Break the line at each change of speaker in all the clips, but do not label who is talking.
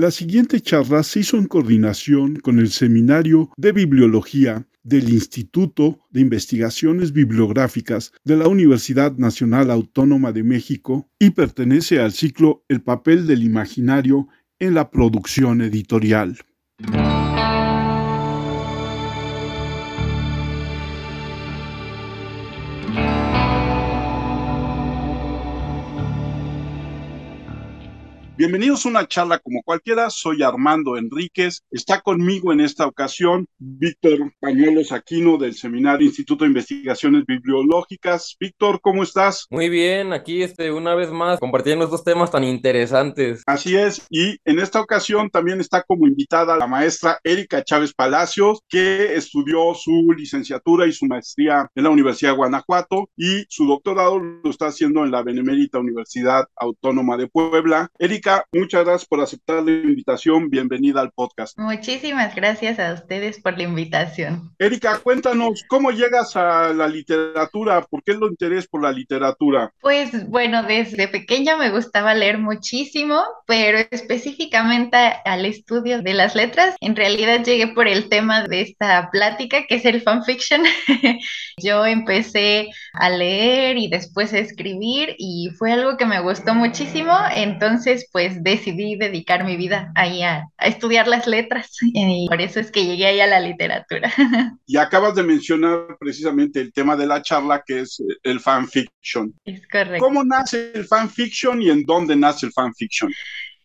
La siguiente charla se hizo en coordinación con el Seminario de Bibliología del Instituto de Investigaciones Bibliográficas de la Universidad Nacional Autónoma de México y pertenece al ciclo El papel del imaginario en la producción editorial. Bienvenidos a una charla como cualquiera. Soy Armando Enríquez. Está conmigo en esta ocasión Víctor Pañuelos Aquino del Seminario Instituto de Investigaciones Bibliológicas. Víctor, ¿cómo estás?
Muy bien, aquí este, una vez más compartiendo estos temas tan interesantes.
Así es, y en esta ocasión también está como invitada la maestra Erika Chávez Palacios, que estudió su licenciatura y su maestría en la Universidad de Guanajuato y su doctorado lo está haciendo en la Benemérita Universidad Autónoma de Puebla. Erika, muchas gracias por aceptar la invitación. Bienvenida al podcast.
Muchísimas gracias a ustedes por la invitación.
Erika, cuéntanos, ¿cómo llegas a la literatura? ¿Por qué el interés por la literatura?
Pues bueno, desde pequeña me gustaba leer muchísimo, pero específicamente al estudio de las letras, en realidad llegué por el tema de esta plática, que es el fanfiction. Yo empecé a leer y después a escribir y fue algo que me gustó muchísimo, entonces pues pues decidí dedicar mi vida ahí a, estudiar las letras y por eso es que llegué ahí a la literatura.
Y acabas de mencionar precisamente el tema de la charla que es el fanfiction.
Es correcto.
¿Cómo nace el fanfiction y en dónde nace el fanfiction?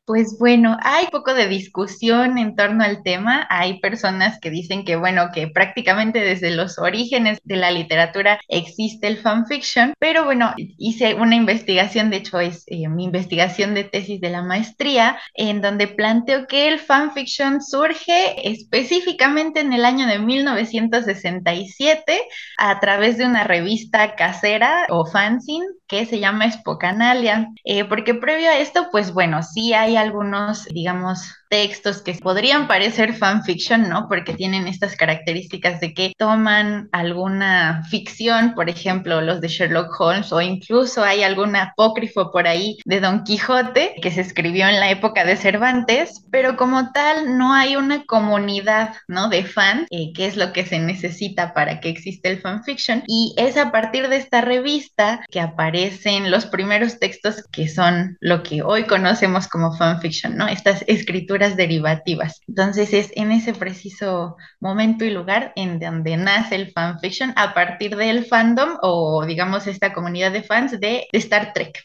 Pues bueno, hay poco de discusión en torno al tema. Hay personas que dicen que, bueno, que prácticamente desde los orígenes de la literatura existe el fanfiction, pero bueno, hice una investigación, de hecho es eh, mi investigación de tesis de la maestría, en donde planteo que el fanfiction surge específicamente en el año de 1967 a través de una revista casera o fanzine que se llama Spokanalia, eh, porque previo a esto, pues bueno, sí hay algunos, digamos, textos que podrían parecer fanfiction, ¿no? Porque tienen estas características de que toman alguna ficción, por ejemplo, los de Sherlock Holmes, o incluso hay algún apócrifo por ahí de Don Quijote que se escribió en la época de Cervantes, pero como tal no hay una comunidad, ¿no? De fans, eh, que es lo que se necesita para que exista el fanfiction. Y es a partir de esta revista que aparecen los primeros textos que son lo que hoy conocemos como fanfiction, ¿no? Estas escrituras derivativas. Entonces es en ese preciso momento y lugar en donde nace el fanfiction a partir del fandom o digamos esta comunidad de fans de, Star Trek.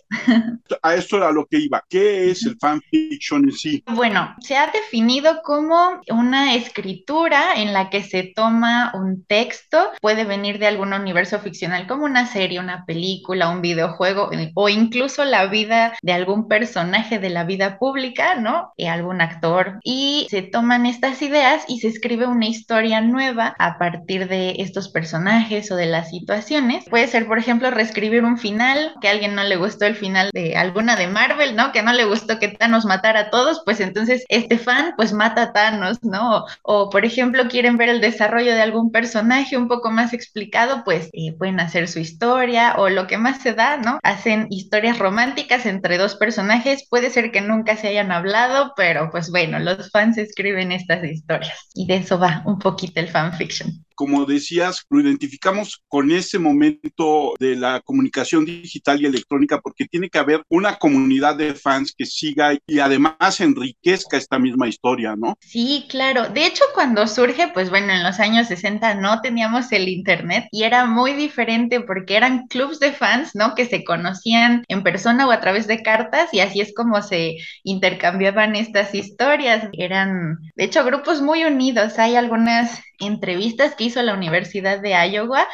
A esto era lo que iba. ¿Qué es el fanfiction en sí?
Bueno, se ha definido como una escritura en la que se toma un texto, puede venir de algún universo ficcional como una serie, una película, un videojuego o incluso la vida de algún personaje de la vida pública, ¿no? Y algún actor y se toman estas ideas y se escribe una historia nueva a partir de estos personajes o de las situaciones. Puede ser, por ejemplo, reescribir un final, que a alguien no le gustó el final de alguna de Marvel, ¿no? Que no le gustó que Thanos matara a todos, pues entonces este fan pues mata a Thanos, ¿no? O, por ejemplo quieren ver el desarrollo de algún personaje un poco más explicado, pues eh, pueden hacer su historia o lo que más se da, ¿no? Hacen historias románticas entre dos personajes, puede ser que nunca se hayan hablado, pero pues bueno, los fans escriben estas historias. Y de eso va un poquito el fanfiction
como decías, lo identificamos con ese momento de la comunicación digital y electrónica porque tiene que haber una comunidad de fans que siga y además enriquezca esta misma historia, ¿no?
Sí, claro. De hecho, cuando surge, pues bueno, en los años 60 no teníamos el Internet y era muy diferente porque eran clubs de fans, ¿no? Que se conocían en persona o a través de cartas y así es como se intercambiaban estas historias. Eran, de hecho, grupos muy unidos. Hay algunas entrevistas que hizo la Universidad de Iowa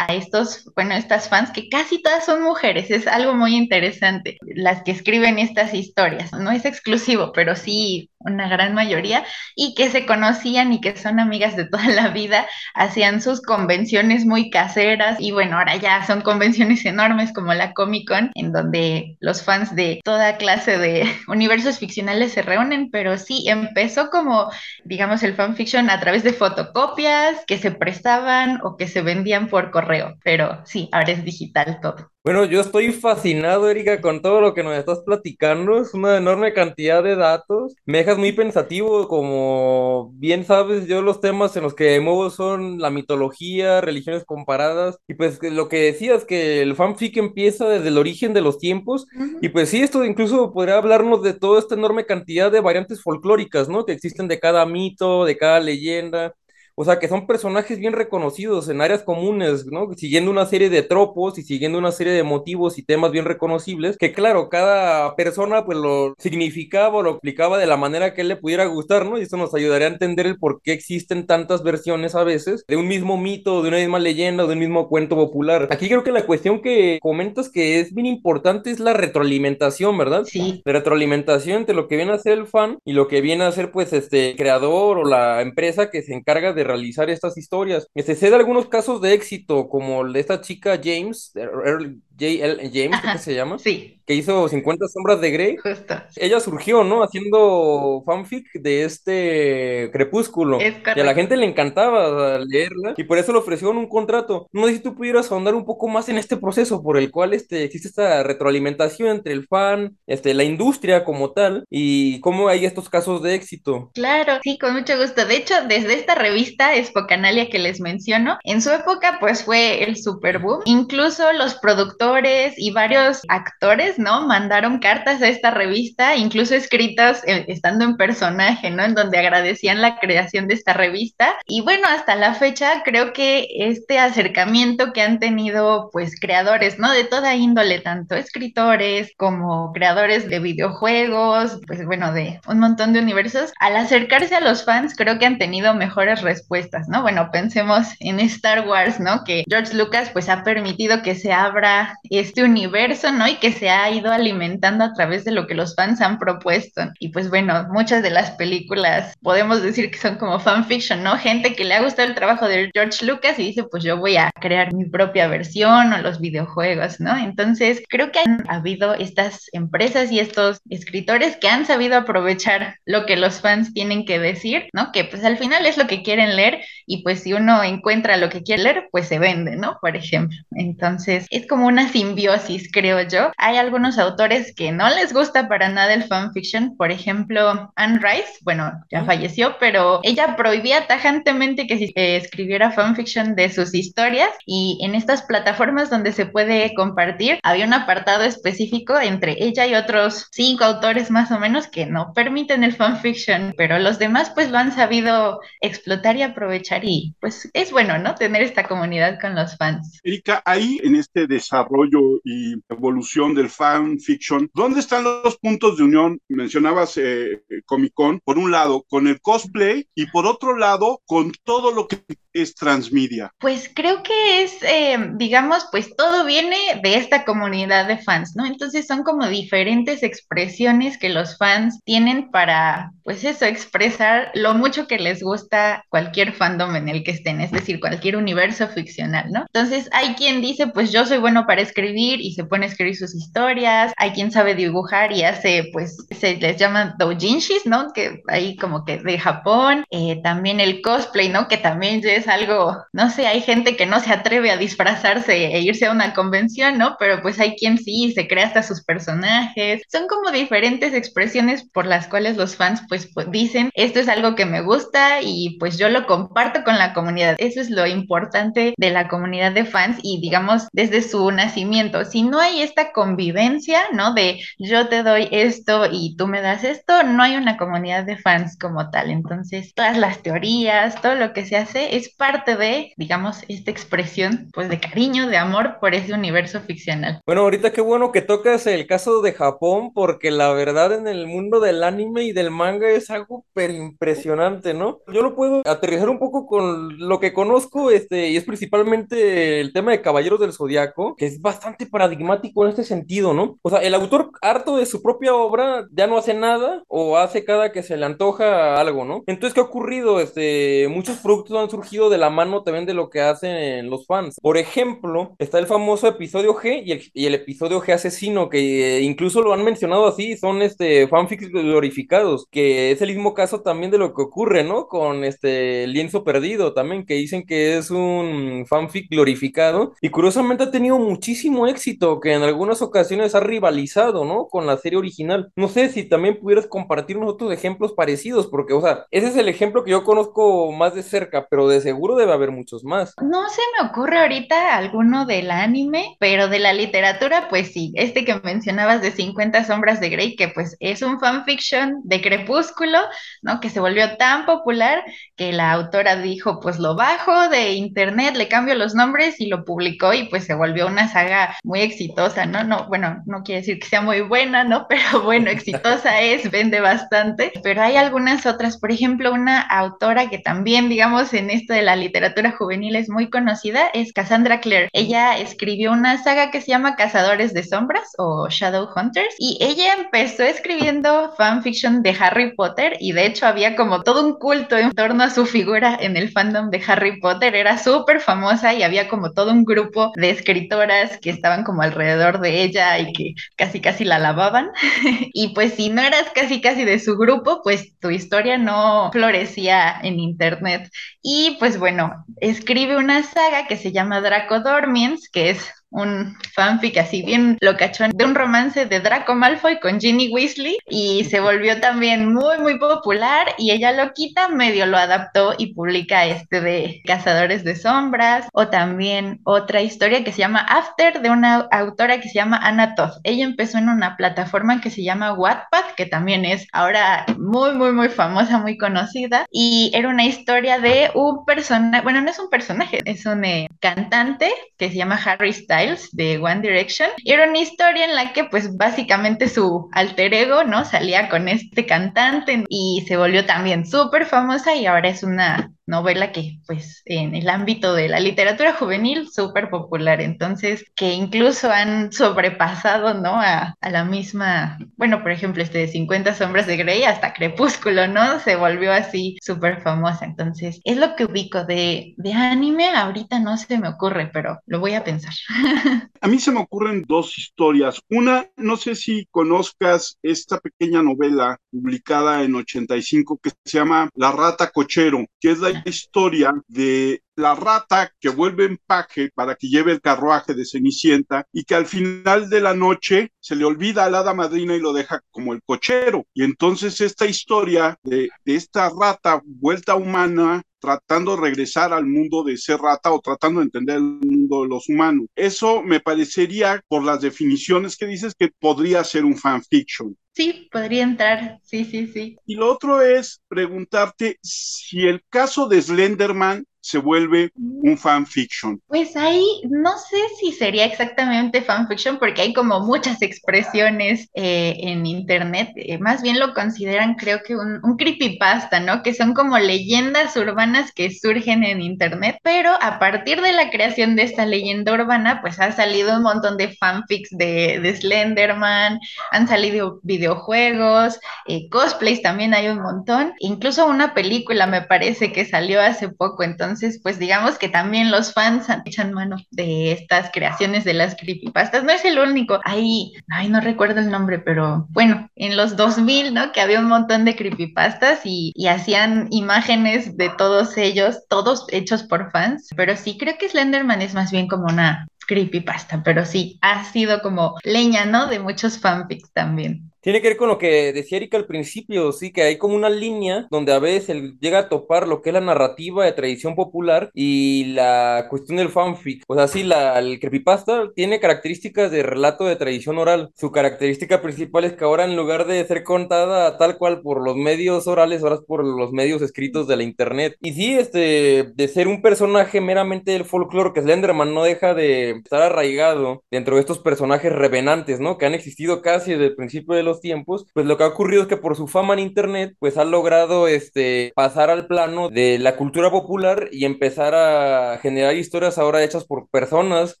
a estos, bueno, estas fans que casi todas son mujeres, es algo muy interesante, las que escriben estas historias. No es exclusivo, pero sí una gran mayoría, y que se conocían y que son amigas de toda la vida, hacían sus convenciones muy caseras y bueno, ahora ya son convenciones enormes como la Comic Con, en donde los fans de toda clase de universos ficcionales se reúnen, pero sí empezó como, digamos, el fanfiction a través de fotocopias copias que se prestaban o que se vendían por correo, pero sí, ahora es digital todo.
Bueno, yo estoy fascinado, Erika, con todo lo que nos estás platicando. Es una enorme cantidad de datos. Me dejas muy pensativo, como bien sabes, yo los temas en los que muevo son la mitología, religiones comparadas. Y pues lo que decías, que el fanfic empieza desde el origen de los tiempos. Y pues sí, esto incluso podría hablarnos de toda esta enorme cantidad de variantes folclóricas, ¿no? Que existen de cada mito, de cada leyenda. O sea, que son personajes bien reconocidos en áreas comunes, ¿no? Siguiendo una serie de tropos y siguiendo una serie de motivos y temas bien reconocibles, que claro, cada persona pues lo significaba o lo explicaba de la manera que él le pudiera gustar, ¿no? Y eso nos ayudaría a entender el por qué existen tantas versiones a veces de un mismo mito, de una misma leyenda, de un mismo cuento popular. Aquí creo que la cuestión que comentas que es bien importante es la retroalimentación, ¿verdad?
Sí.
La retroalimentación entre lo que viene a ser el fan y lo que viene a ser pues este creador o la empresa que se encarga de realizar estas historias. Se sé de algunos casos de éxito, como el de esta chica James, Earl J.L. James, ¿qué se llama?
Sí.
Que hizo 50 sombras de Grey.
Justo.
Ella surgió, ¿no? Haciendo fanfic de este Crepúsculo.
Es
y a la gente le encantaba leerla y por eso le ofrecieron un contrato. No sé si tú pudieras ahondar un poco más en este proceso por el cual este, existe esta retroalimentación entre el fan, este, la industria como tal y cómo hay estos casos de éxito.
Claro, sí, con mucho gusto. De hecho, desde esta revista Espocanalia que les menciono, en su época pues fue el super boom. Incluso los productores y varios actores, ¿no? Mandaron cartas a esta revista, incluso escritas eh, estando en personaje, ¿no? En donde agradecían la creación de esta revista. Y bueno, hasta la fecha creo que este acercamiento que han tenido pues creadores, ¿no? De toda índole, tanto escritores como creadores de videojuegos, pues bueno, de un montón de universos, al acercarse a los fans creo que han tenido mejores respuestas, ¿no? Bueno, pensemos en Star Wars, ¿no? Que George Lucas pues ha permitido que se abra este universo, ¿no? Y que se ha ido alimentando a través de lo que los fans han propuesto. Y pues bueno, muchas de las películas podemos decir que son como fanfiction, ¿no? Gente que le ha gustado el trabajo de George Lucas y dice, pues yo voy a crear mi propia versión o los videojuegos, ¿no? Entonces, creo que han habido estas empresas y estos escritores que han sabido aprovechar lo que los fans tienen que decir, ¿no? Que pues al final es lo que quieren leer y pues si uno encuentra lo que quiere leer, pues se vende, ¿no? Por ejemplo. Entonces, es como una simbiosis, creo yo. Hay algunos autores que no les gusta para nada el fanfiction, por ejemplo, Anne Rice, bueno, ya falleció, pero ella prohibía tajantemente que se escribiera fanfiction de sus historias y en estas plataformas donde se puede compartir, había un apartado específico entre ella y otros cinco autores más o menos que no permiten el fanfiction, pero los demás pues lo han sabido explotar y aprovechar y pues es bueno, ¿no? Tener esta comunidad con los fans.
Erika, ahí en este desarrollo y evolución del fan fiction, ¿dónde están los puntos de unión? Mencionabas eh, Comic Con, por un lado, con el cosplay y por otro lado, con todo lo que es transmedia?
Pues creo que es, eh, digamos, pues todo viene de esta comunidad de fans, ¿no? Entonces son como diferentes expresiones que los fans tienen para, pues eso, expresar lo mucho que les gusta cualquier fandom en el que estén, es decir, cualquier universo ficcional, ¿no? Entonces hay quien dice, pues yo soy bueno para escribir y se pone a escribir sus historias, hay quien sabe dibujar y hace, pues se les llama doujinshis, ¿no? Que ahí como que de Japón, eh, también el cosplay, ¿no? Que también es algo, no sé, hay gente que no se atreve a disfrazarse e irse a una convención, ¿no? Pero pues hay quien sí, se crea hasta sus personajes. Son como diferentes expresiones por las cuales los fans pues, pues dicen, esto es algo que me gusta y pues yo lo comparto con la comunidad. Eso es lo importante de la comunidad de fans y digamos desde su nacimiento. Si no hay esta convivencia, ¿no? De yo te doy esto y tú me das esto, no hay una comunidad de fans como tal. Entonces, todas las teorías, todo lo que se hace es parte de, digamos, esta expresión pues de cariño, de amor por ese universo ficcional.
Bueno, ahorita qué bueno que tocas el caso de Japón porque la verdad en el mundo del anime y del manga es algo pero impresionante, ¿no? Yo lo puedo aterrizar un poco con lo que conozco, este, y es principalmente el tema de Caballeros del Zodiaco, que es bastante paradigmático en este sentido, ¿no? O sea, el autor harto de su propia obra ya no hace nada o hace cada que se le antoja algo, ¿no? Entonces, ¿qué ha ocurrido? Este, muchos productos han surgido ido de la mano también de lo que hacen los fans. Por ejemplo, está el famoso episodio G y el, y el episodio G asesino, que eh, incluso lo han mencionado así, son este fanfics glorificados, que es el mismo caso también de lo que ocurre, ¿no? Con este lienzo perdido también, que dicen que es un fanfic glorificado y curiosamente ha tenido muchísimo éxito, que en algunas ocasiones ha rivalizado, ¿no? Con la serie original. No sé si también pudieras compartirnos otros ejemplos parecidos, porque, o sea, ese es el ejemplo que yo conozco más de cerca, pero de seguro debe haber muchos más.
No se me ocurre ahorita alguno del anime, pero de la literatura, pues sí, este que mencionabas de 50 sombras de Grey, que pues es un fanfiction de Crepúsculo, ¿no? Que se volvió tan popular que la autora dijo, pues lo bajo de internet, le cambio los nombres y lo publicó y pues se volvió una saga muy exitosa, ¿no? No, bueno, no quiere decir que sea muy buena, ¿no? Pero bueno, exitosa es, vende bastante, pero hay algunas otras, por ejemplo, una autora que también, digamos, en esto de la literatura juvenil es muy conocida, es Cassandra Clare. Ella escribió una saga que se llama Cazadores de Sombras o Shadow Hunters y ella empezó escribiendo fanfiction de Harry Potter y de hecho había como todo un culto en torno a su figura en el fandom de Harry Potter, era súper famosa y había como todo un grupo de escritoras que estaban como alrededor de ella y que casi casi la alababan. Y pues si no eras casi casi de su grupo, pues tu historia no florecía en internet. Y pues bueno, escribe una saga que se llama Draco Dormiens, que es un fanfic así bien locachón de un romance de Draco Malfoy con Ginny Weasley y se volvió también muy muy popular y ella lo quita, medio lo adaptó y publica este de Cazadores de Sombras o también otra historia que se llama After de una autora que se llama Anna Toth. Ella empezó en una plataforma que se llama Wattpad que también es ahora muy muy muy famosa, muy conocida y era una historia de un personaje, bueno no es un personaje, es un eh, cantante que se llama Harry Styles de One Direction. Era una historia en la que pues básicamente su alter ego, ¿no? Salía con este cantante y se volvió también súper famosa y ahora es una novela que pues en el ámbito de la literatura juvenil súper popular, entonces que incluso han sobrepasado, ¿no? A, a, la misma, bueno, por ejemplo, este de 50 sombras de Grey hasta Crepúsculo, ¿no? Se volvió así súper famosa, entonces es lo que ubico de, de anime, ahorita no se me ocurre, pero lo voy a pensar.
A mí se me ocurren dos historias. Una, no sé si conozcas esta pequeña novela publicada en 85 que se llama La rata cochero, que es la historia de la rata que vuelve en paje para que lleve el carruaje de Cenicienta y que al final de la noche se le olvida a la hada y lo deja como el cochero. Y entonces esta historia de, de esta rata vuelta humana tratando de regresar al mundo de ser rata o tratando de entender el mundo de los humanos. Eso me parecería, por las definiciones que dices, que podría ser un fanfiction.
Sí, podría entrar, sí, sí, sí.
Y lo otro es preguntarte si el caso de Slenderman se vuelve un fanfiction?
Pues ahí no sé si sería exactamente fanfiction porque hay como muchas expresiones eh, en internet, eh, más bien lo consideran creo que un, creepypasta, ¿no? Que son como leyendas urbanas que surgen en internet, pero a partir de la creación de esta leyenda urbana, pues ha salido un montón de fanfics de, de Slenderman, han salido videojuegos, eh, cosplays también hay un montón, incluso una película me parece que salió hace poco, entonces entonces, pues digamos que también los fans echan mano de estas creaciones de las creepypastas. No es el único. Ahí, ay, no recuerdo el nombre, pero bueno, en los 2000, ¿no? Que había un montón de creepypastas y, y hacían imágenes de todos ellos, todos hechos por fans. Pero sí, creo que Slenderman es más bien como una creepypasta, pero sí, ha sido como leña, ¿no? De muchos fanfics también.
Tiene que ver con lo que decía Erika al principio, sí, que hay como una línea donde a veces él llega a topar lo que es la narrativa de tradición popular y la cuestión del fanfic. O sea, sí, la, el creepypasta tiene características de relato de tradición oral. Su característica principal es que ahora en lugar de ser contada tal cual por los medios orales, ahora es por los medios escritos de la internet. Y sí, este, de ser un personaje meramente del folclore, que Slenderman no deja de estar arraigado dentro de estos personajes revenantes, ¿no? Que han existido casi desde el principio de los los tiempos, pues lo que ha ocurrido es que por su fama en internet, pues ha logrado este, pasar al plano de la cultura popular y empezar a generar historias ahora hechas por personas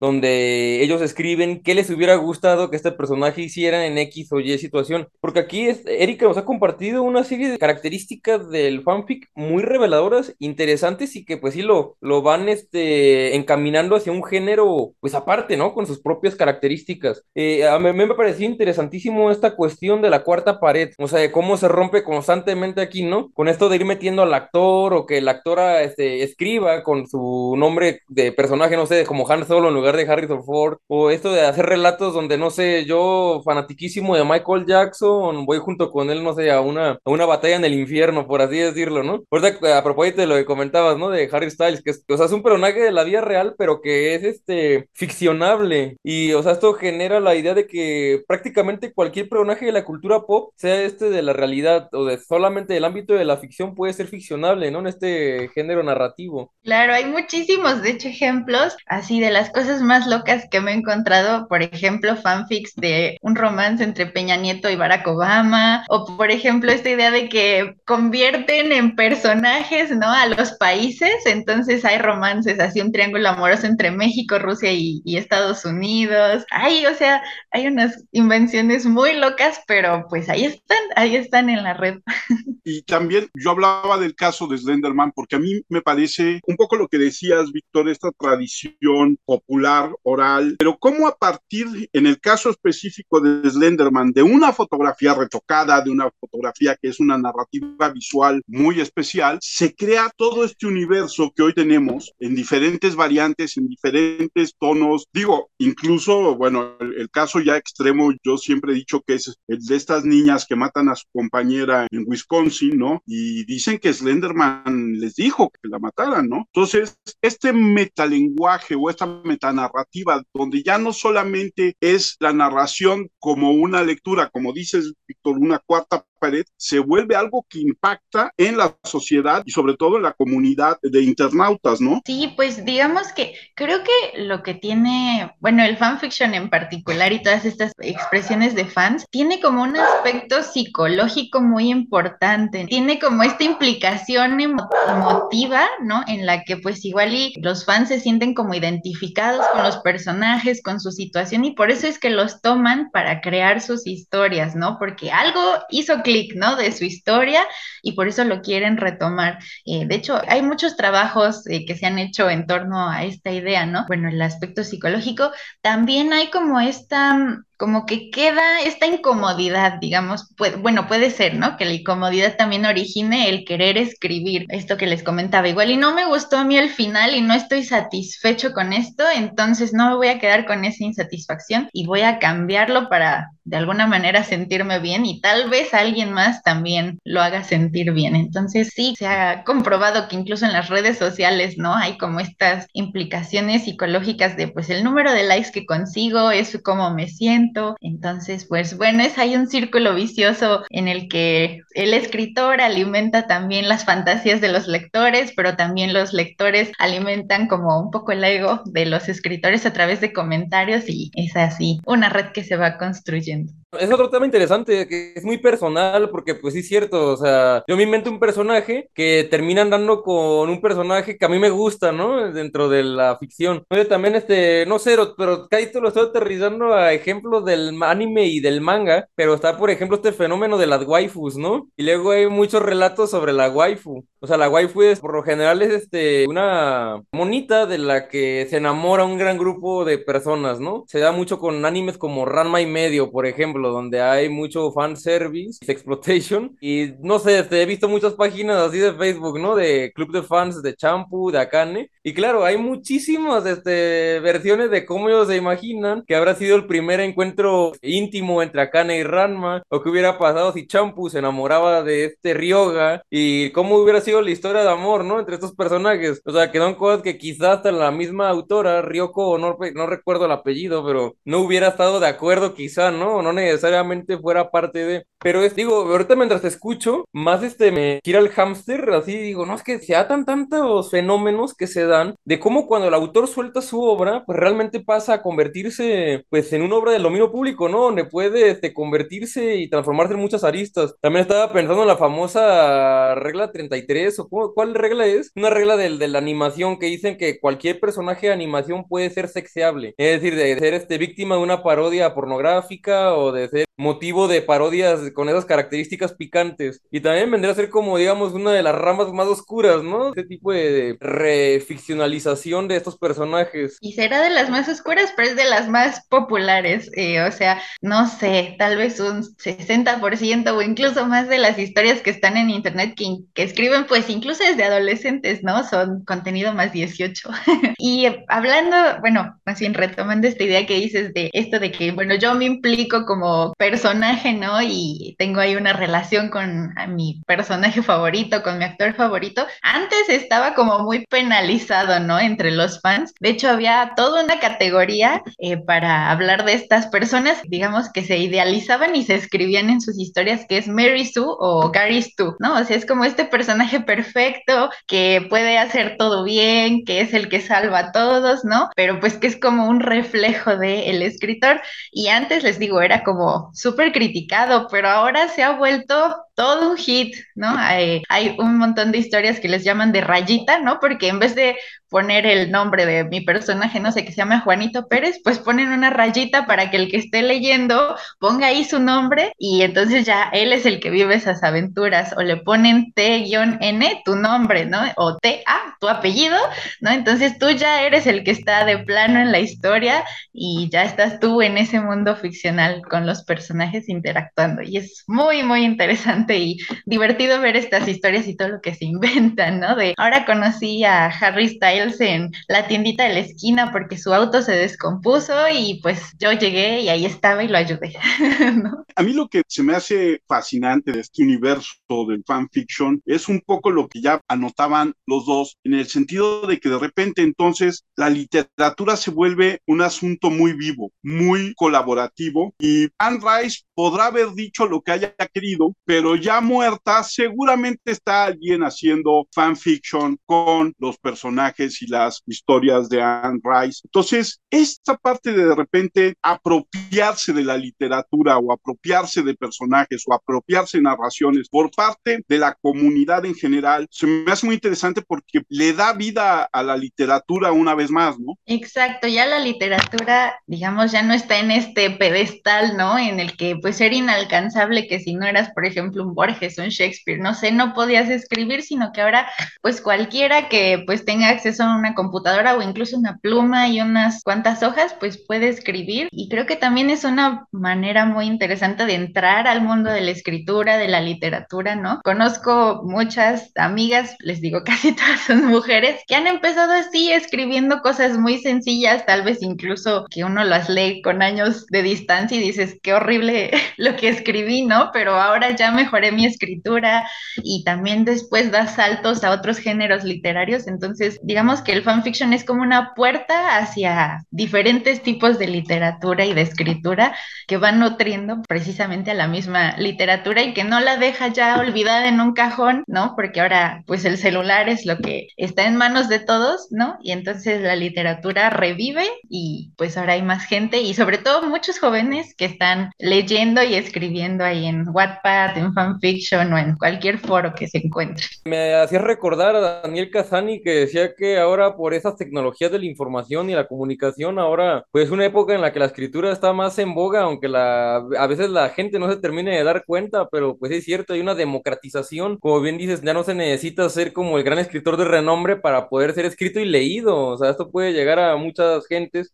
donde ellos escriben qué les hubiera gustado que este personaje hiciera en X o Y situación. Porque aquí es, Erika nos ha compartido una serie de características del fanfic muy reveladoras, interesantes y que pues sí lo, lo van este, encaminando hacia un género pues aparte, ¿no? Con sus propias características. Eh, a mí me pareció interesantísimo esta cuestión de la cuarta pared, o sea, de cómo se rompe constantemente aquí, ¿no? Con esto de ir metiendo al actor o que la actora este, escriba con su nombre de personaje, no sé, como Han Solo en lugar de Harrison Ford, o esto de hacer relatos donde, no sé, yo fanatiquísimo de Michael Jackson, voy junto con él, no sé, a una, a una batalla en el infierno, por así decirlo, ¿no? Ahorita, a propósito de lo que comentabas, ¿no? De Harry Styles, que es, o sea, es un personaje de la vida real, pero que es este ficcionable. Y, o sea, esto genera la idea de que prácticamente cualquier personaje de la cultura pop, sea este de la realidad o de solamente del ámbito de la ficción, puede ser ficcionable, ¿no? En este género narrativo.
Claro, hay muchísimos, de hecho, ejemplos así de las cosas más locas que me he encontrado, por ejemplo, fanfics de un romance entre Peña Nieto y Barack Obama, o por ejemplo, esta idea de que convierten en personajes, ¿no? A los países, entonces hay romances, así un triángulo amoroso entre México, Rusia y, y Estados Unidos. Ay, o sea, hay unas invenciones muy locas, pero pues ahí están, ahí están en la red.
Y también yo hablaba del caso de Slenderman porque a mí me parece un poco lo que decías, Víctor, esta tradición popular, oral, pero cómo a partir, en el caso específico de Slenderman, de una fotografía retocada, de una fotografía que es una narrativa visual muy especial, se crea todo este universo que hoy tenemos en diferentes variantes, en diferentes tonos. Digo, incluso, bueno, el, el caso ya extremo, yo siempre he dicho que es de estas niñas que matan a su compañera en Wisconsin, ¿no? Y dicen que Slenderman les dijo que la mataran, ¿no? Entonces, este metalenguaje o esta metanarrativa, donde ya no solamente es la narración como una lectura, como dices, Víctor, una cuarta pared, se vuelve algo que impacta en la sociedad y sobre todo en la comunidad de internautas, ¿no?
Sí, pues digamos que creo que lo que tiene, bueno, el fanfiction en particular y todas estas expresiones de fans, tiene como un aspecto psicológico muy importante, tiene como esta implicación emo emotiva, ¿no? En la que pues igual y los fans se sienten como identificados con los personajes, con su situación y por eso es que los toman para crear sus historias, ¿no? Porque algo hizo que ¿no? De su historia y por eso lo quieren retomar. Eh, de hecho, hay muchos trabajos eh, que se han hecho en torno a esta idea, ¿no? Bueno, el aspecto psicológico, también hay como esta como que queda esta incomodidad, digamos, bueno, puede ser, ¿no? Que la incomodidad también origine el querer escribir, esto que les comentaba, igual y no me gustó a mí el final y no estoy satisfecho con esto, entonces no me voy a quedar con esa insatisfacción y voy a cambiarlo para de alguna manera sentirme bien y tal vez alguien más también lo haga sentir bien. Entonces sí, se ha comprobado que incluso en las redes sociales, ¿no? Hay como estas implicaciones psicológicas de pues el número de likes que consigo, es cómo me siento. Entonces, pues bueno, es hay un círculo vicioso en el que el escritor alimenta también las fantasías de los lectores, pero también los lectores alimentan como un poco el ego de los escritores a través de comentarios y es así, una red que se va construyendo. weekend.
Es otro tema interesante, que es muy personal, porque pues sí es cierto, o sea, yo me invento un personaje que termina andando con un personaje que a mí me gusta, ¿no? Dentro de la ficción. Oye, también este, no sé, pero Kaito lo estoy aterrizando a ejemplos del anime y del manga, pero está, por ejemplo, este fenómeno de las waifus, ¿no? Y luego hay muchos relatos sobre la waifu. O sea, la waifu es, por lo general, es este, una monita de la que se enamora un gran grupo de personas, ¿no? Se da mucho con animes como Ranma y medio, por ejemplo, donde hay mucho fanservice, exploitation, y no sé, este, he visto muchas páginas así de Facebook, ¿no? De club de fans de Champu, de Akane, y claro, hay muchísimas este, versiones de cómo ellos se imaginan que habrá sido el primer encuentro íntimo entre Akane y Ranma, o qué hubiera pasado si Champu se enamoraba de este Ryoga, y cómo hubiera sido la historia de amor, ¿no? Entre estos personajes. O sea, que son cosas que quizás hasta la misma autora, Ryoko, no, no recuerdo el apellido, pero no hubiera estado de acuerdo quizá, ¿no? No necesariamente fuera parte de. Pero es, digo, ahorita mientras te escucho, más este me gira el hámster, así digo, no es que se atan tantos fenómenos que se dan de cómo cuando el autor suelta su obra, pues realmente pasa a convertirse pues en una obra del dominio público, ¿no? Donde puede este, convertirse y transformarse en muchas aristas. También estaba pensando en la famosa regla 33, o ¿cuál regla es? Una regla del, de la animación que dicen que cualquier personaje de animación puede ser sexeable, es decir, de ser este, víctima de una parodia pornográfica o de ser motivo de parodias con esas características picantes. Y también vendría a ser como, digamos, una de las ramas más oscuras, ¿no? Este tipo de reficcionalización de estos personajes.
Y será de las más oscuras, pero es de las más populares. Eh, o sea, no sé, tal vez un 60% o incluso más de las historias que están en internet que, que escriben, pues incluso desde adolescentes, ¿no? Son contenido más 18. y hablando, bueno, más bien retomando esta idea que dices de esto de que, bueno, yo me implico como personaje, ¿no? Y tengo ahí una relación con mi personaje favorito, con mi actor favorito. Antes estaba como muy penalizado, ¿no? Entre los fans. De hecho, había toda una categoría eh, para hablar de estas personas, digamos, que se idealizaban y se escribían en sus historias, que es Mary Sue o Gary Stu, ¿no? O sea, es como este personaje perfecto que puede hacer todo bien, que es el que salva a todos, ¿no? Pero pues que es como un reflejo del el escritor. Y antes les digo, era como súper criticado, pero ahora se ha vuelto todo un hit, ¿no? Hay, un montón de historias que les llaman de rayita, ¿no? Porque en vez de poner el nombre de mi personaje, no sé, que se llama Juanito Pérez, pues ponen una rayita para que el que esté leyendo ponga ahí su nombre y entonces ya él es el que vive esas aventuras o le ponen T-N, tu nombre, ¿no? O T-A, tu apellido, ¿no? Entonces tú ya eres el que está de plano en la historia y ya estás tú en ese mundo ficcional con los personajes interactuando y es muy, muy interesante y divertido ver estas historias y todo lo que se inventan, ¿no? De ahora conocí a Harry Styles en la tiendita de la esquina porque su auto se descompuso y pues yo llegué y ahí estaba y lo ayudé.
A mí lo que se me hace fascinante de este universo del fanfiction es un poco lo que ya anotaban los dos, en el sentido de que de repente entonces la literatura se vuelve un asunto muy vivo, muy colaborativo y Anne Rice podrá haber dicho lo que haya querido, pero ya muerta seguramente está alguien haciendo fanfiction con los personajes y las historias de Anne Rice. Entonces, esta parte de de repente apropiarse de la literatura o apropiarse de personajes o apropiarse de narraciones por parte de la comunidad en general, se me hace muy interesante porque le da vida a la literatura una vez más, ¿no?
Exacto, ya la literatura, digamos, ya no está en este pedestal, ¿no? En el que pues era inalcanzable que si no eras, por ejemplo, un Borges un Shakespeare, no sé, no podías escribir, sino que ahora pues cualquiera que pues tenga acceso una computadora o incluso una pluma y unas cuantas hojas, pues puede escribir. Y creo que también es una manera muy interesante de entrar al mundo de la escritura, de la literatura, ¿no? Conozco muchas amigas, les digo casi todas son mujeres, que han empezado así escribiendo cosas muy sencillas, tal vez incluso que uno las lee con años de distancia y dices, qué horrible lo que escribí, ¿no? Pero ahora ya mejoré mi escritura y también después da saltos a otros géneros literarios. Entonces, digamos, que el fanfiction es como una puerta hacia diferentes tipos de literatura y de escritura que van nutriendo precisamente a la misma literatura y que no la deja ya olvidada en un cajón, ¿no? Porque ahora pues el celular es lo que está en manos de todos, ¿no? Y entonces la literatura revive y pues ahora hay más gente y sobre todo muchos jóvenes que están leyendo y escribiendo ahí en Wattpad, en fanfiction o en cualquier foro que se encuentre.
Me hacía recordar a Daniel Casani que decía que ahora por esas tecnologías de la información y la comunicación, ahora pues una época en la que la escritura está más en boga, aunque la, a veces la gente no se termine de dar cuenta, pero pues es cierto, hay una democratización, como bien dices, ya no se necesita ser como el gran escritor de renombre para poder ser escrito y leído, o sea, esto puede llegar a muchas gentes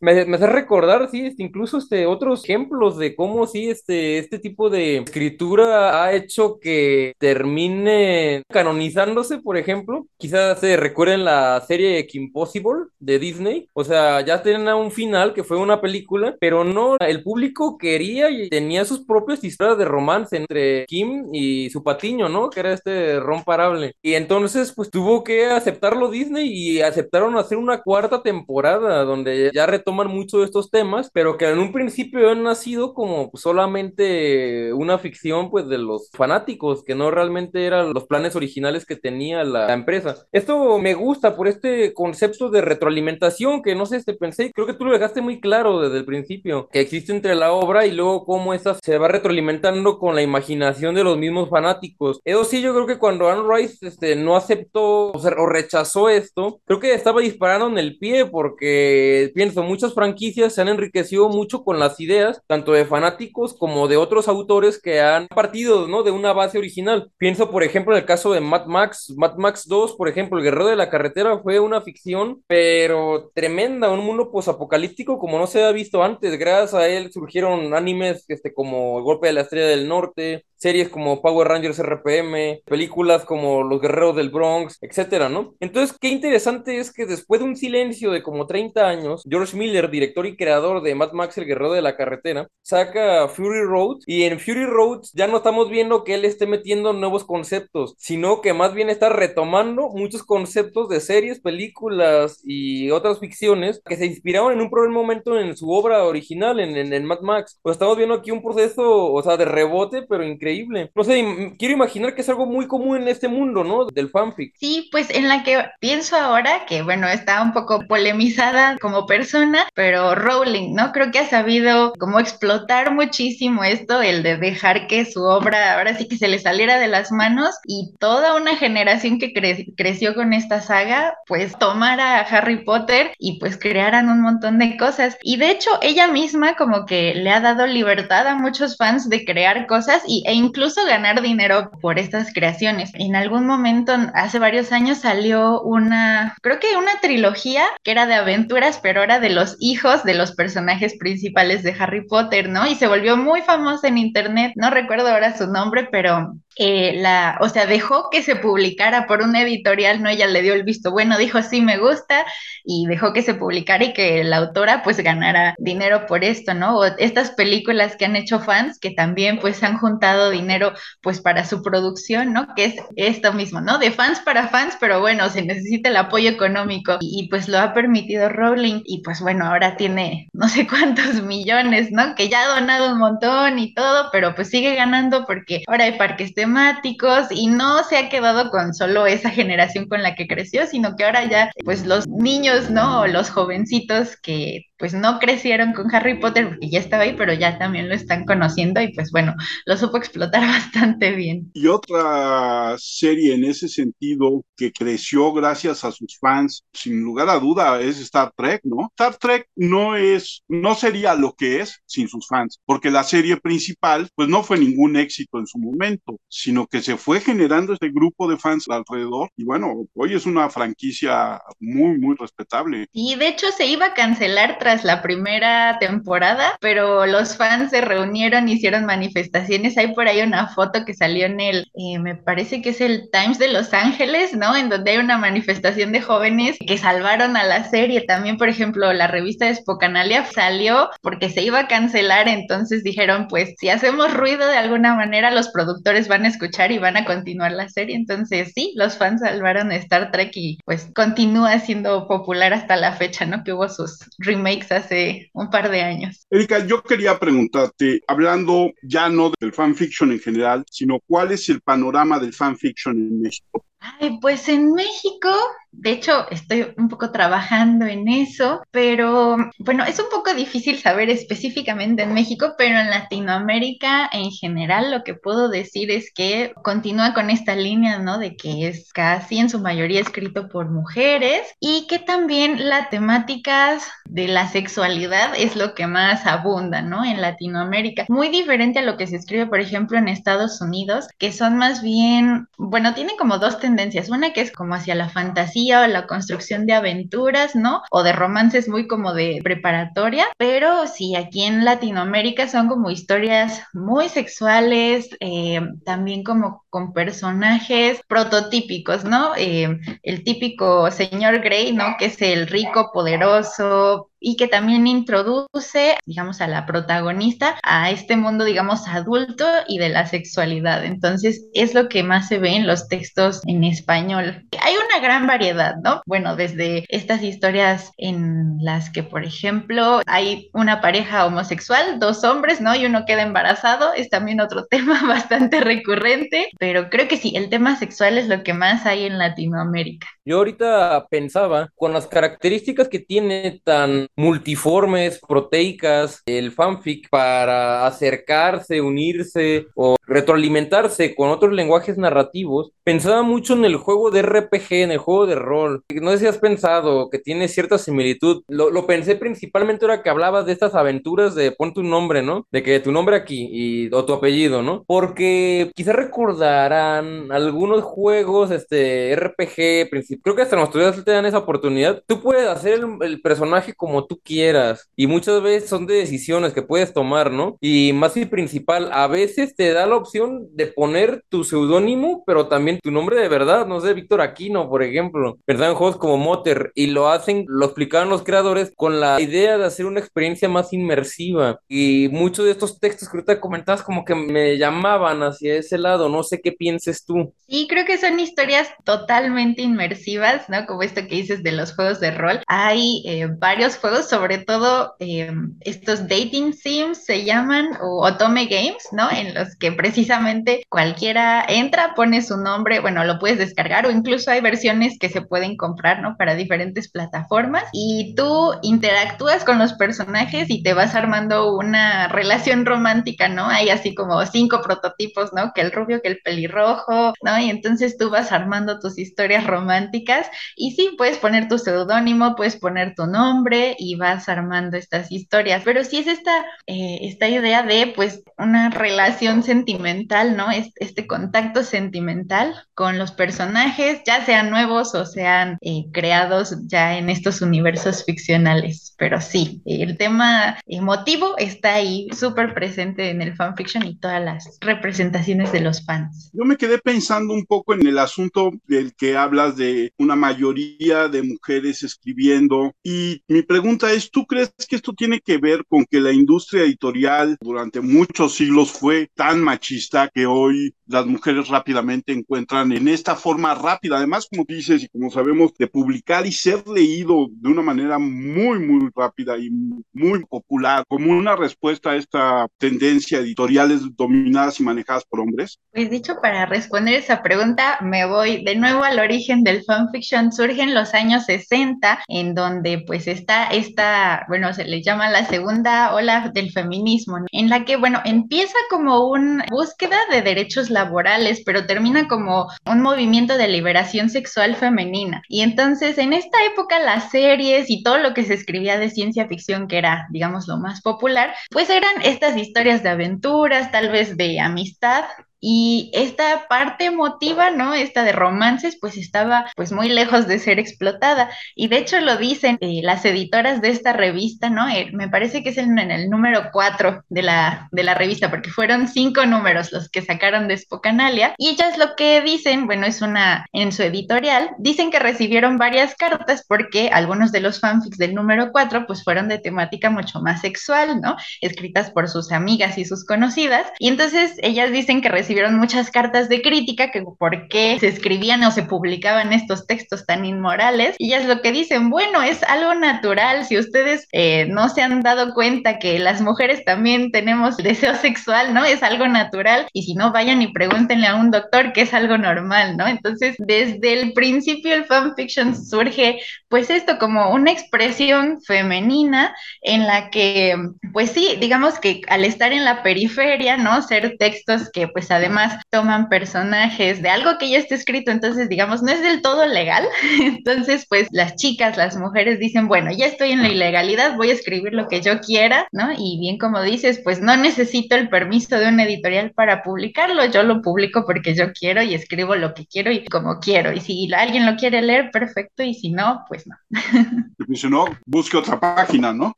me, me, hace recordar, sí, este, incluso este, otros ejemplos de cómo sí, este, este tipo de escritura ha hecho que termine canonizándose, por ejemplo. Quizás se recuerden la serie Kim Possible de Disney. O sea, ya tenía un final que fue una película, pero no, el público quería y tenía sus propias historias de romance entre Kim y su patiño, ¿no? Que era este romparable. Y entonces, pues tuvo que aceptarlo Disney y aceptaron hacer una cuarta temporada donde ya retoman mucho de estos temas, pero que en un principio han nacido como solamente una ficción pues de los fanáticos, que no realmente eran los planes originales que tenía la, empresa. Esto me gusta por este concepto de retroalimentación que no sé, te pensé, creo que tú lo dejaste muy claro desde el principio, que existe entre la obra y luego cómo esta se va retroalimentando con la imaginación de los mismos fanáticos. Eso sí, yo creo que cuando Anne Rice este, no aceptó o, rechazó esto, creo que estaba disparando en el pie porque pienso, muchas franquicias se han enriquecido mucho con las ideas, tanto de fanáticos como de otros autores que han partido, ¿no? De una base original. Pienso, por ejemplo, en el caso de Mad Max, Mad Max 2, por ejemplo, El Guerrero de la Carretera fue una ficción, pero tremenda, un mundo posapocalíptico como no se había visto antes. Gracias a él surgieron animes este, como El Golpe de la Estrella del Norte, series como Power Rangers RPM, películas como Los Guerreros del Bronx, etcétera, ¿no? Entonces, qué interesante es que después de un silencio de como 30 años, George Miller, director y creador de Mad Max, el Guerrero de la Carretera, saca Fury Road y en Fury Road ya no estamos viendo que él esté metiendo nuevos conceptos, sino que más bien está retomando muchos conceptos de series, películas y otras ficciones que se inspiraron en un primer momento en su obra original, en, en, Mad Max. Pues estamos viendo aquí un proceso, o sea, de rebote, pero increíble. No sé, quiero imaginar que es algo muy común en este mundo, ¿no? Del fanfic.
Sí, pues en la que pienso ahora, que bueno, está un poco polemizada como persona, pero Rowling, ¿no? Creo que ha sabido como explotar muchísimo esto, el de dejar que su obra ahora sí que se le saliera de las manos y toda una generación que creció con esta saga, pues tomara a Harry Potter y pues crearan un montón de cosas. Y de hecho, ella misma como que le ha dado libertad a muchos fans de crear cosas y, e incluso ganar dinero por estas creaciones. En algún momento, hace varios años, salió una, creo que una trilogía que era de aventuras, pero era de los hijos de los personajes principales de Harry Potter, ¿no? Y se volvió muy famosa en internet, no recuerdo ahora su nombre, pero eh, la, o sea, dejó que se publicara por una editorial, ¿no? Ella le dio el visto bueno, dijo sí me gusta y dejó que se publicara y que la autora pues ganara dinero por esto, ¿no? O estas películas que han hecho fans que también pues han juntado dinero pues para su producción, ¿no? Que es esto mismo, ¿no? De fans para fans, pero bueno, se necesita el apoyo económico y, pues lo ha permitido Rowling y pues bueno, ahora tiene no sé cuántos millones, ¿no? Que ya ha donado un montón y todo, pero pues sigue ganando porque ahora hay parques de temáticos y no se ha quedado con solo esa generación con la que creció, sino que ahora ya pues los niños, ¿no? O los jovencitos que pues no crecieron con Harry Potter porque ya estaba ahí, pero ya también lo están conociendo y pues bueno, lo supo explotar bastante bien.
Y otra serie en ese sentido que creció gracias a sus fans, sin lugar a duda, es Star Trek, ¿no? Star Trek no es, no sería lo que es sin sus fans, porque la serie principal pues no fue ningún éxito en su momento, sino que se fue generando este grupo de fans alrededor y bueno, hoy es una franquicia muy, muy respetable.
Y de hecho se iba a cancelar tras la primera temporada, pero los fans se reunieron, hicieron manifestaciones. Hay por ahí una foto que salió en el, eh, me parece que es el Times de Los Ángeles, ¿no? En donde hay una manifestación de jóvenes que salvaron a la serie. También, por ejemplo, la revista de Spocanalia salió porque se iba a cancelar, entonces dijeron, pues si hacemos ruido de alguna manera, los productores van a escuchar y van a continuar la serie. Entonces, sí, los fans salvaron Star Trek y pues continúa siendo popular hasta la fecha, ¿no? Que hubo sus remakes hace un par de años.
Erika, yo quería preguntarte, hablando ya no del fanfiction en general, sino cuál es el panorama del fanfiction en México.
Ay, pues en México de hecho, estoy un poco trabajando en eso, pero bueno, es un poco difícil saber específicamente en México, pero en Latinoamérica en general lo que puedo decir es que continúa con esta línea, ¿no? De que es casi en su mayoría escrito por mujeres y que también las temáticas de la sexualidad es lo que más abunda, ¿no? En Latinoamérica. Muy diferente a lo que se escribe, por ejemplo, en Estados Unidos, que son más bien, bueno, tienen como dos tendencias. Una que es como hacia la fantasía o la construcción de aventuras, ¿no? O de romances muy como de preparatoria, pero sí, aquí en Latinoamérica son como historias muy sexuales, eh, también como con personajes prototípicos, ¿no? Eh, el típico señor Grey, ¿no? Que es el rico, poderoso, y que también introduce, digamos, a la protagonista a este mundo, digamos, adulto y de la sexualidad. Entonces, es lo que más se ve en los textos en español. Hay una gran variedad, ¿no? Bueno, desde estas historias en las que, por ejemplo, hay una pareja homosexual, dos hombres, ¿no? Y uno queda embarazado, es también otro tema bastante recurrente, pero creo que sí, el tema sexual es lo que más hay en Latinoamérica.
Yo ahorita pensaba, con las características que tiene tan multiformes, proteicas, el fanfic para acercarse, unirse o retroalimentarse con otros lenguajes narrativos, pensaba mucho en el juego de RPG, en el juego de rol. No sé si has pensado que tiene cierta similitud. Lo, lo pensé principalmente ahora que hablabas de estas aventuras de pon tu nombre, ¿no? De que tu nombre aquí y, o tu apellido, ¿no? Porque quizás recordarán algunos juegos, este, RPG, creo que hasta los estudiantes te dan esa oportunidad. Tú puedes hacer el, personaje tú quieras y muchas veces son de decisiones que puedes tomar, ¿no? Y más y principal, a veces te da la opción de poner tu seudónimo, pero también tu nombre de verdad, no sé, Víctor Aquino, por ejemplo. En juegos como Motter, y lo hacen, lo explicaban los creadores con la idea de hacer una experiencia más inmersiva. Y muchos de estos textos que ahorita comentabas como que me llamaban hacia ese lado, no sé qué pienses tú.
Sí, creo que son historias totalmente inmersivas, ¿no? Como esto que dices de los juegos de rol. Hay eh, varios juegos, sobre todo eh, estos dating sims se llaman, o Otome Games, ¿no? En los que precisamente cualquiera entra, pone su nombre, bueno, lo puedes descargar o incluso hay versiones que se pueden comprar, ¿no? Para diferentes plataformas y tú interactúas con los personajes y te vas armando una relación romántica, ¿no? Hay así como cinco prototipos, ¿no? Que el rubio, que el pelirrojo, ¿no? Y entonces tú vas armando tus historias románticas y sí, puedes poner tu seudónimo, puedes poner tu nombre y vas armando estas historias, pero sí es esta, eh, esta idea de pues una relación sentimental, ¿no? Este, contacto sentimental con los personajes, ya sean nuevos o sean eh, creados ya en estos universos ficcionales. Pero sí, el tema emotivo está ahí súper presente en el fanfiction y todas las representaciones de los fans.
Yo me quedé pensando un poco en el asunto del que hablas de una mayoría de mujeres escribiendo y mi pregunta es, ¿tú crees que esto tiene que ver con que la industria editorial durante muchos siglos fue tan machista que hoy las mujeres rápidamente encuentran en esta forma rápida, además como dices y como sabemos, de publicar y ser leído de una manera muy, muy rápida y muy popular, como una respuesta a esta tendencia editoriales dominadas y manejadas por hombres?
Pues dicho, para responder esa pregunta, me voy de nuevo al origen del fanfiction. Surge en los años 60, en donde pues está esta, bueno, se le llama la segunda ola del feminismo, en la que, bueno, empieza como una búsqueda de derechos laborales, pero termina como un movimiento de liberación sexual femenina. Y entonces en esta época las series y todo lo que se escribía de ciencia ficción, que era, digamos, lo más popular, pues eran estas historias de aventuras, tal vez de amistad, y esta parte emotiva, ¿no? Esta de romances, pues estaba pues muy lejos de ser explotada. Y de hecho lo dicen eh, las editoras de esta revista, ¿no? Eh, me parece que es en, el número 4 de la, de la revista, porque fueron cinco números los que sacaron de Spocanalia. Y ellas lo que dicen, bueno, es una, en su editorial, dicen que recibieron varias cartas porque algunos de los fanfics del número 4 pues fueron de temática mucho más sexual, ¿no? Escritas por sus amigas y sus conocidas. Y entonces ellas dicen que recibieron recibieron muchas cartas de crítica que por qué se escribían o se publicaban estos textos tan inmorales. Y ellas lo que dicen, bueno, es algo natural. Si ustedes eh, no se han dado cuenta que las mujeres también tenemos deseo sexual, ¿no? Es algo natural. Y si no, vayan y pregúntenle a un doctor que es algo normal, ¿no? Entonces, desde el principio el fanfiction surge, pues esto como una expresión femenina en la que, pues sí, digamos que al estar en la periferia, ¿no? Ser textos que pues además toman personajes de algo que ya está escrito, entonces digamos, no es del todo legal. Entonces, pues las chicas, las mujeres dicen, bueno, ya estoy en la ilegalidad, voy a escribir lo que yo quiera, ¿no? Y bien como dices, pues no necesito el permiso de una editorial para publicarlo, yo lo publico porque yo quiero y escribo lo que quiero y como quiero. Y si alguien lo quiere leer, perfecto, y si no, pues no.
Y si no, busque otra página, ¿no?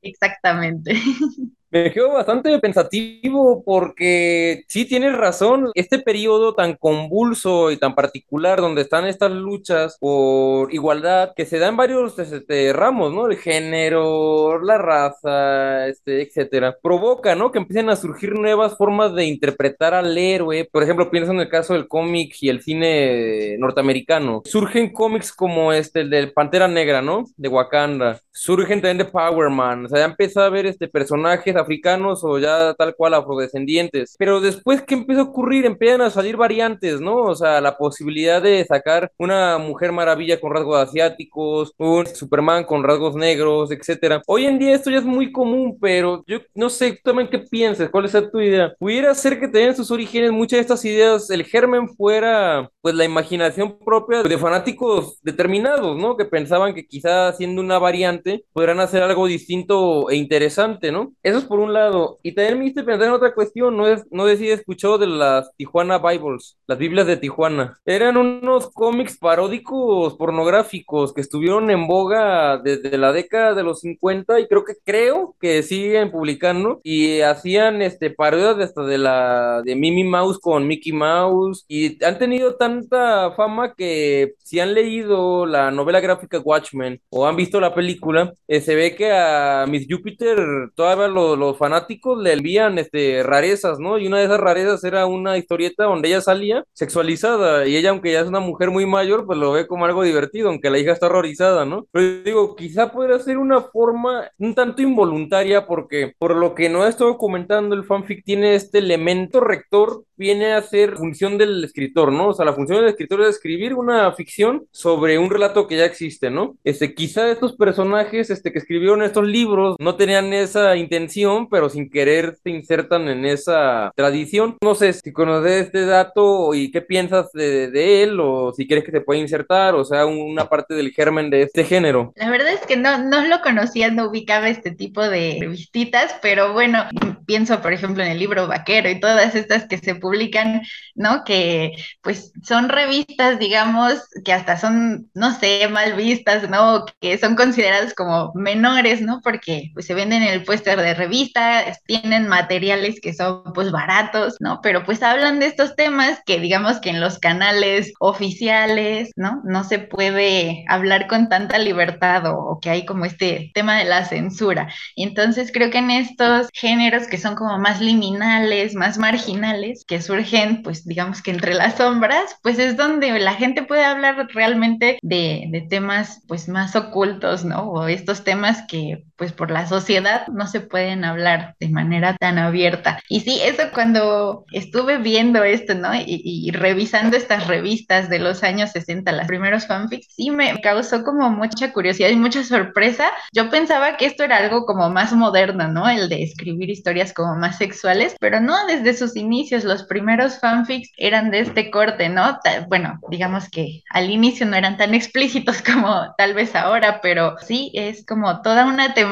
Exactamente.
Me quedo bastante pensativo porque sí tienes razón, este periodo tan convulso y tan particular donde están estas luchas por igualdad que se dan en varios este, ramos, ¿no? El género, la raza, este, etcétera, provoca, ¿no? Que empiecen a surgir nuevas formas de interpretar al héroe. Por ejemplo, pienso en el caso del cómic y el cine norteamericano. Surgen cómics como este, el del Pantera Negra, ¿no? De Wakanda. Surgen también de Power Man. O sea, ya empieza a ver este personajes africanos o ya tal cual afrodescendientes. Pero después, ¿qué empieza a ocurrir? Empiezan a salir variantes, ¿no? O sea, la posibilidad de sacar una mujer maravilla con rasgos asiáticos, un Superman con rasgos negros, etcétera. Hoy en día esto ya es muy común, pero yo no sé también qué pienses, cuál es tu idea. Pudiera ser que tengan sus orígenes muchas de estas ideas, el germen fuera pues la imaginación propia de fanáticos determinados, ¿no? Que pensaban que quizá haciendo una variante podrán hacer algo distinto e interesante, ¿no? Eso es por un lado. Y también me hiciste pensar en otra cuestión, no, es, no sé si escuchado de las Tijuana Bibles, las Biblias de Tijuana. Eran unos cómics paródicos pornográficos que estuvieron en boga desde la década de los 50 y creo que creo que siguen publicando y hacían este parodias hasta de la de Mimi Mouse con Mickey Mouse y han tenido tanta fama que si han leído la novela gráfica Watchmen o han visto la película, eh, se ve que a Miss Jupiter todavía los, los fanáticos le envían este, rarezas, ¿no? Y una de esas rarezas era una historieta donde ella salía sexualizada y ella, aunque ya es una mujer muy mayor, pues lo ve como algo divertido, aunque la hija está horrorizada, ¿no? Pero digo, quizá podría ser una forma un tanto involuntaria porque por lo que no estado comentando, el fanfic tiene este elemento rector viene a ser función del escritor, ¿no? O sea, la función del escritor es escribir una ficción sobre un relato que ya existe, ¿no? Este, quizá estos personajes este, que escribieron estos libros no tenían esa intención, pero sin querer se insertan en esa tradición. No sé si conoces este dato y qué piensas de, de él, o si quieres que se pueda insertar, o sea, una parte del germen de este género.
La verdad es que no, no lo conocía, no ubicaba este tipo de revistitas, pero bueno, pienso, por ejemplo, en el libro Vaquero y todas estas que se publican, ¿no? Que pues son revistas, digamos, que hasta son, no sé, mal vistas, ¿no? Que son consideradas como menores, ¿no? Porque pues se venden en el póster de revista, tienen materiales que son pues baratos, ¿no? Pero pues hablan de estos temas que digamos que en los canales oficiales, ¿no? No se puede hablar con tanta libertad o, o que hay como este tema de la censura. Entonces creo que en estos géneros que son como más liminales, más marginales, que surgen, pues digamos que entre las sombras, pues es donde la gente puede hablar realmente de, de temas pues más ocultos, ¿no? O estos temas que pues por la sociedad no se pueden hablar de manera tan abierta. Y sí, eso cuando estuve viendo esto, ¿no? Y, y, revisando estas revistas de los años 60, las primeros fanfics, sí me causó como mucha curiosidad y mucha sorpresa. Yo pensaba que esto era algo como más moderno, ¿no? El de escribir historias como más sexuales, pero no, desde sus inicios los primeros fanfics eran de este corte, ¿no? Bueno, digamos que al inicio no eran tan explícitos como tal vez ahora, pero sí es como toda una temática,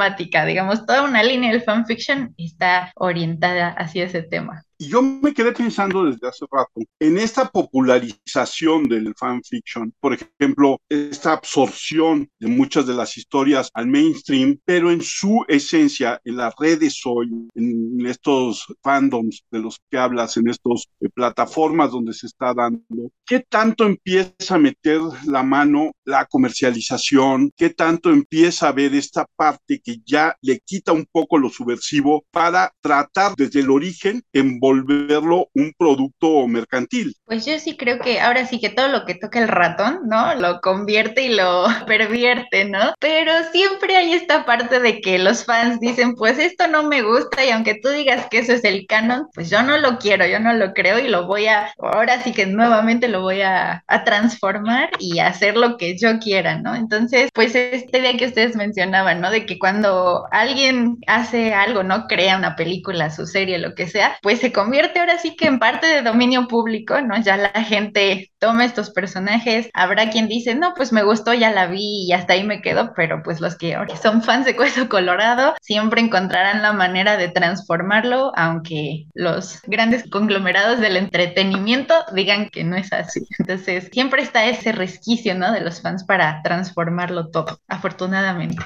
digamos, toda una línea del fanfiction está orientada hacia ese tema.
Y yo me quedé pensando desde hace rato en esta popularización del fanfiction, por ejemplo, esta absorción de muchas de las historias al mainstream, pero en su esencia, en las redes hoy, en estos fandoms de los que hablas, en estas eh, plataformas donde se está dando, ¿qué tanto empieza a meter la mano la comercialización? ¿Qué tanto empieza a ver esta parte que ya le quita un poco lo subversivo para tratar desde el origen en volverlo un producto mercantil.
Pues yo sí creo que ahora sí que todo lo que toca el ratón, ¿no? Lo convierte y lo pervierte, ¿no? Pero siempre hay esta parte de que los fans dicen, pues esto no me gusta y aunque tú digas que eso es el canon, pues yo no lo quiero, yo no lo creo y lo voy a, ahora sí que nuevamente lo voy a, transformar y hacer lo que yo quiera, ¿no? Entonces, pues este día que ustedes mencionaban, ¿no? De que cuando alguien hace algo, ¿no? Crea una película, su serie, lo que sea, pues se convierte ahora sí que en parte de dominio público, ¿no? Ya la gente toma estos personajes, habrá quien dice, no, pues me gustó, ya la vi y hasta ahí me quedo, pero pues los que son fans de Cueso Colorado siempre encontrarán la manera de transformarlo, aunque los grandes conglomerados del entretenimiento digan que no es así. Entonces, siempre está ese resquicio, ¿no? De los fans para transformarlo todo, afortunadamente.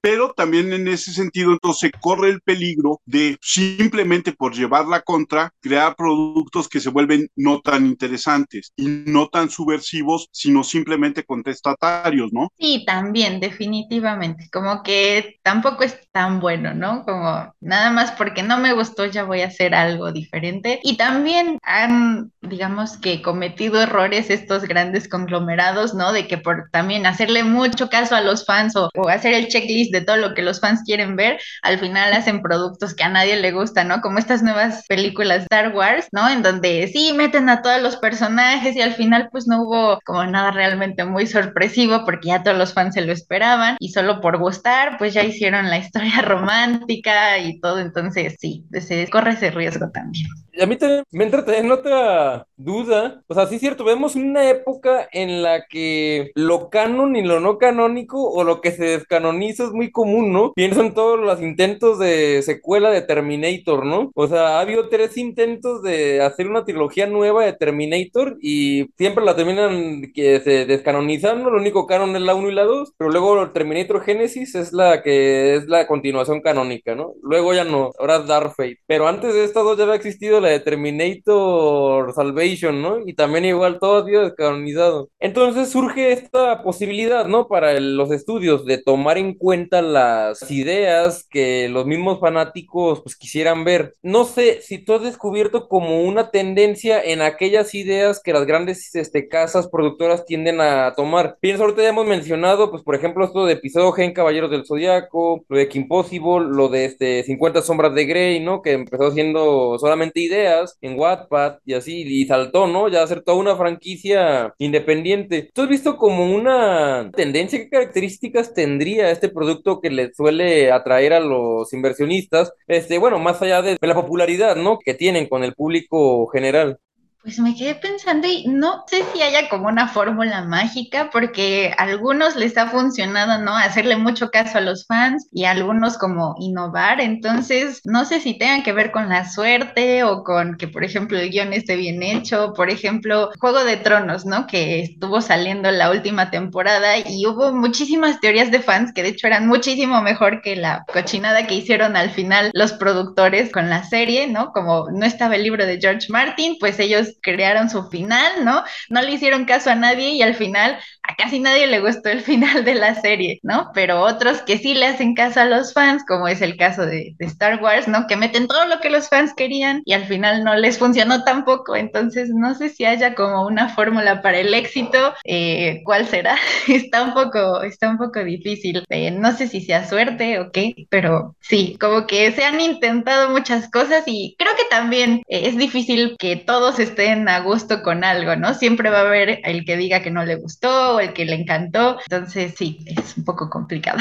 Pero también en ese sentido entonces corre el peligro de simplemente por llevar la contra, crear productos que se vuelven no tan interesantes y no tan subversivos, sino simplemente contestatarios, ¿no?
Sí, también, definitivamente, como que tampoco es tan bueno, ¿no? Como nada más porque no me gustó ya voy a hacer algo diferente. Y también han, digamos que cometido errores estos grandes conglomerados, ¿no? De que por también hacerle mucho caso a los fans o, o hacer el checklist de todo lo que los fans quieren ver, al final hacen productos que a nadie le gusta, ¿no? Como estas nuevas películas Star Wars, ¿no? En donde sí meten a todos los personajes y al final pues no hubo como nada realmente muy sorpresivo porque ya todos los fans se lo esperaban y solo por gustar pues ya hicieron la historia romántica y todo, entonces sí, se corre ese riesgo también.
A mí también me entra en otra duda. O sea, sí es cierto, vemos una época en la que lo canon y lo no canónico o lo que se descanoniza es muy común, ¿no? Pienso en todos los intentos de secuela de Terminator, ¿no? O sea, ha habido tres intentos de hacer una trilogía nueva de Terminator y siempre la terminan que se descanonizando. Lo único canon es la 1 y la 2, pero luego Terminator Genesis es la que es la continuación canónica, ¿no? Luego ya no, ahora es Dark Fate. Pero antes de estas dos ya había existido la de Terminator Salvation, ¿no? Y también igual todo ha sido descanonizado. Entonces surge esta posibilidad, ¿no? Para los estudios de tomar en cuenta las ideas que los mismos fanáticos pues quisieran ver. No sé si tú has descubierto como una tendencia en aquellas ideas que las grandes este, casas productoras tienden a tomar. Pienso, ahorita ya hemos mencionado, pues por ejemplo, esto de episodio Gen Caballeros del Zodiaco, lo de Kim Possible, lo de este 50 Sombras de Grey, ¿no? Que empezó siendo solamente ideas en Wattpad y así, y saltó, ¿no? Ya hacer toda una franquicia independiente. ¿Tú has visto como una tendencia? ¿Qué características tendría este producto que le suele atraer a los inversionistas? Este, bueno, más allá de la popularidad, ¿no? Que tienen con el público general.
Pues me quedé pensando y no sé si haya como una fórmula mágica porque a algunos les ha funcionado, ¿no? Hacerle mucho caso a los fans y a algunos como innovar. Entonces, no sé si tengan que ver con la suerte o con que, por ejemplo, el guion esté bien hecho. Por ejemplo, Juego de Tronos, ¿no? Que estuvo saliendo la última temporada y hubo muchísimas teorías de fans que de hecho eran muchísimo mejor que la cochinada que hicieron al final los productores con la serie, ¿no? Como no estaba el libro de George Martin, pues ellos crearon su final, ¿no? No le hicieron caso a nadie y al final a casi nadie le gustó el final de la serie, ¿no? Pero otros que sí le hacen caso a los fans, como es el caso de, Star Wars, ¿no? Que meten todo lo que los fans querían y al final no les funcionó tampoco. Entonces, no sé si haya como una fórmula para el éxito. Eh, ¿Cuál será? está un poco, está un poco difícil. Eh, no sé si sea suerte o qué, pero sí, como que se han intentado muchas cosas y creo que también eh, es difícil que todos estén a gusto con algo, ¿no? Siempre va a haber el que diga que no le gustó o el que le encantó. Entonces, sí, es un poco complicado.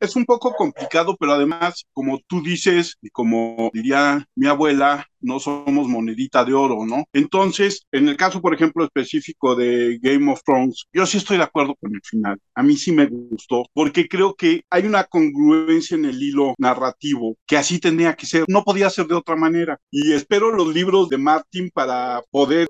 es un poco complicado, pero además, como tú dices, y como diría mi abuela, no somos monedita de oro, ¿no? Entonces, en el caso, por ejemplo, específico de Game of Thrones, yo sí estoy de acuerdo con el final. A mí sí me gustó, porque creo que hay una congruencia en el hilo narrativo, que así tenía que ser, no podía ser de otra manera. Y espero los libros de Martin para poder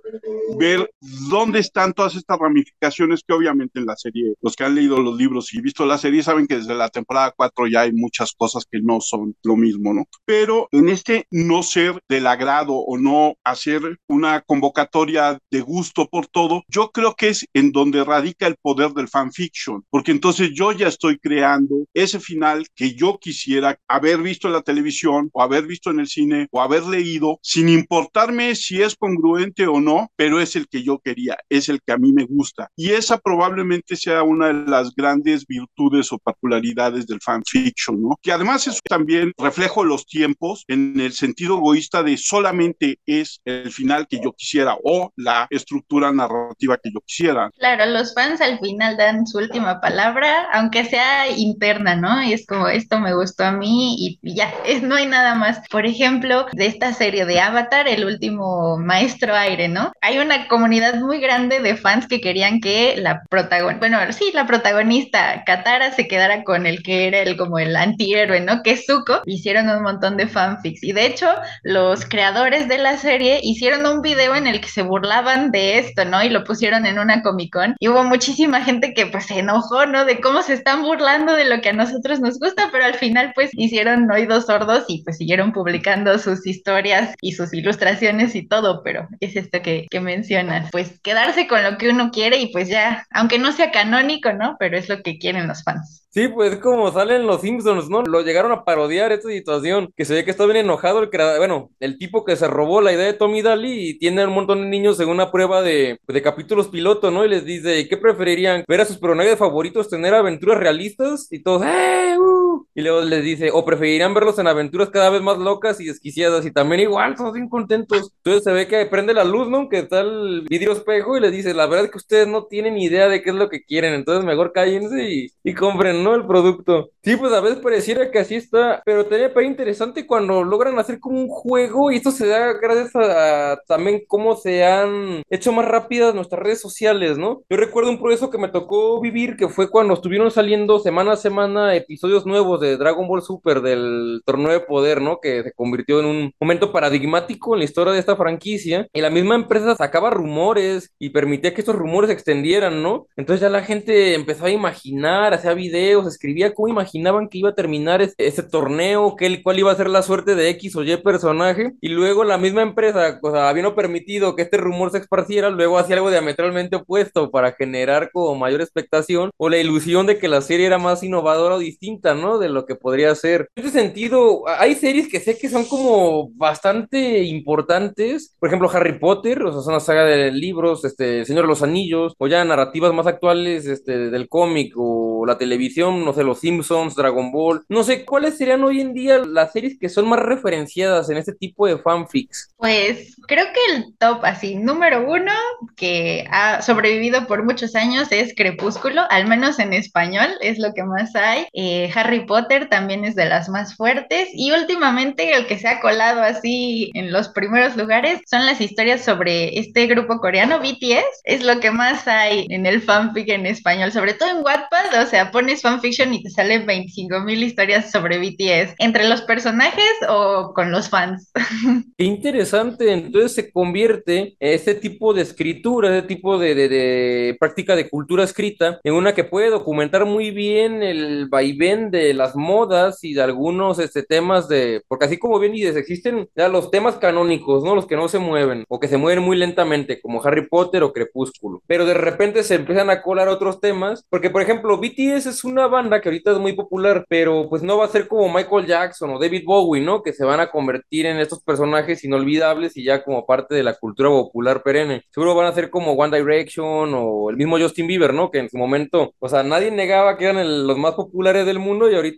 ver dónde están todas estas ramificaciones que obviamente en la serie, los que han leído los libros y visto la serie saben que desde la temporada 4 ya hay muchas cosas que no son lo mismo, ¿no? Pero en este no ser de la agrado o no hacer una convocatoria de gusto por todo, yo creo que es en donde radica el poder del fanfiction, porque entonces yo ya estoy creando ese final que yo quisiera haber visto en la televisión o haber visto en el cine o haber leído, sin importarme si es congruente o no, pero es el que yo quería, es el que a mí me gusta. Y esa probablemente sea una de las grandes virtudes o particularidades del fanfiction, ¿no? Que además es también reflejo de los tiempos en el sentido egoísta de solamente es el final que yo quisiera o la estructura narrativa que yo quisiera.
Claro, los fans al final dan su última palabra, aunque sea interna, ¿no? Y es como, esto me gustó a mí y ya, es, no hay nada más. Por ejemplo, de esta serie de Avatar, el último maestro aire, ¿no? Hay una comunidad muy grande de fans que querían que la protagonista, bueno, sí, la protagonista Katara se quedara con el que era el como el antihéroe, ¿no? Que es Zuko. Hicieron un montón de fanfics y de hecho los creadores de la serie hicieron un video en el que se burlaban de esto, ¿no? Y lo pusieron en una Comic Con y hubo muchísima gente que pues se enojó, ¿no? De cómo se están burlando de lo que a nosotros nos gusta, pero al final pues hicieron oídos sordos y pues siguieron publicando sus historias y sus ilustraciones y todo, pero es esto que, que mencionas, pues quedarse con lo que uno quiere y pues ya, aunque no sea canónico, ¿no? Pero es lo que quieren los fans.
Sí, pues como salen los Simpsons, ¿no? Lo llegaron a parodiar esta situación, que se ve que está bien enojado el creador, bueno, el tipo que se robó la idea de Tommy Daly y tiene un montón de niños en una prueba de, de capítulos piloto, ¿no? Y les dice, ¿qué preferirían? ¿Ver a sus personajes favoritos tener aventuras realistas? Y todos, ¡eh! Uh! Y luego les dice, o preferirían verlos en aventuras cada vez más locas y desquiciadas y también igual, son bien contentos. Entonces se ve que prende la luz, ¿no? Que está el vidrio espejo y les dice, la verdad es que ustedes no tienen idea de qué es lo que quieren, entonces mejor cállense y, y compren, ¿no? El producto. Sí, pues a veces pareciera que así está, pero también parece interesante cuando logran hacer como un juego y esto se da gracias a, también cómo se han hecho más rápidas nuestras redes sociales, ¿no? Yo recuerdo un proceso que me tocó vivir que fue cuando estuvieron saliendo semana a semana episodios nuevos de Dragon Ball Super del torneo de poder, ¿no? Que se convirtió en un momento paradigmático en la historia de esta franquicia y la misma empresa sacaba rumores y permitía que estos rumores se extendieran, ¿no? Entonces ya la gente empezó a imaginar, hacía videos, escribía cómo imaginaban que iba a terminar ese, torneo, que, cuál iba a ser la suerte de X o Y personaje, y luego la misma empresa, o sea, habiendo permitido que este rumor se esparciera, luego hacía algo diametralmente opuesto para generar como mayor expectación o la ilusión de que la serie era más innovadora o distinta, ¿no? De lo que podría ser. En ese sentido, hay series que sé que son como bastante importantes, por ejemplo, Harry Potter, o sea, son una saga de libros, este, Señor de los Anillos, o ya narrativas más actuales, este, del cómic o la televisión, no sé, Los Simpsons, Dragon Ball, no sé, ¿cuáles serían hoy en día las series que son más referenciadas en este tipo de fanfics?
Pues creo que el top así, número uno, que ha sobrevivido por muchos años es Crepúsculo, al menos en español, es lo que más hay. Eh, Harry Potter también es de las más fuertes y últimamente el que se ha colado así en los primeros lugares son las historias sobre este grupo coreano, BTS, es lo que más hay en el fanfic en español, sobre todo en Wattpad, o sea, pones fanfiction y te salen 25 mil historias sobre BTS, entre los personajes o con los fans.
Interesante, entonces se convierte este tipo de escritura, este tipo de, de, práctica de cultura escrita en una que puede documentar muy bien el vaivén de las modas y de algunos este, temas de, porque así como bien dices, existen ya los temas canónicos, ¿no? Los que no se mueven o que se mueven muy lentamente, como Harry Potter o Crepúsculo, pero de repente se empiezan a colar otros temas, porque por ejemplo, BTS es una banda que ahorita es muy popular, pero pues no va a ser como Michael Jackson o David Bowie, ¿no? Que se van a convertir en estos personajes inolvidables y ya como parte de la cultura popular perenne. Seguro van a ser como One Direction o el mismo Justin Bieber, ¿no? Que en su momento, o sea, nadie negaba que eran los más populares del mundo y ahorita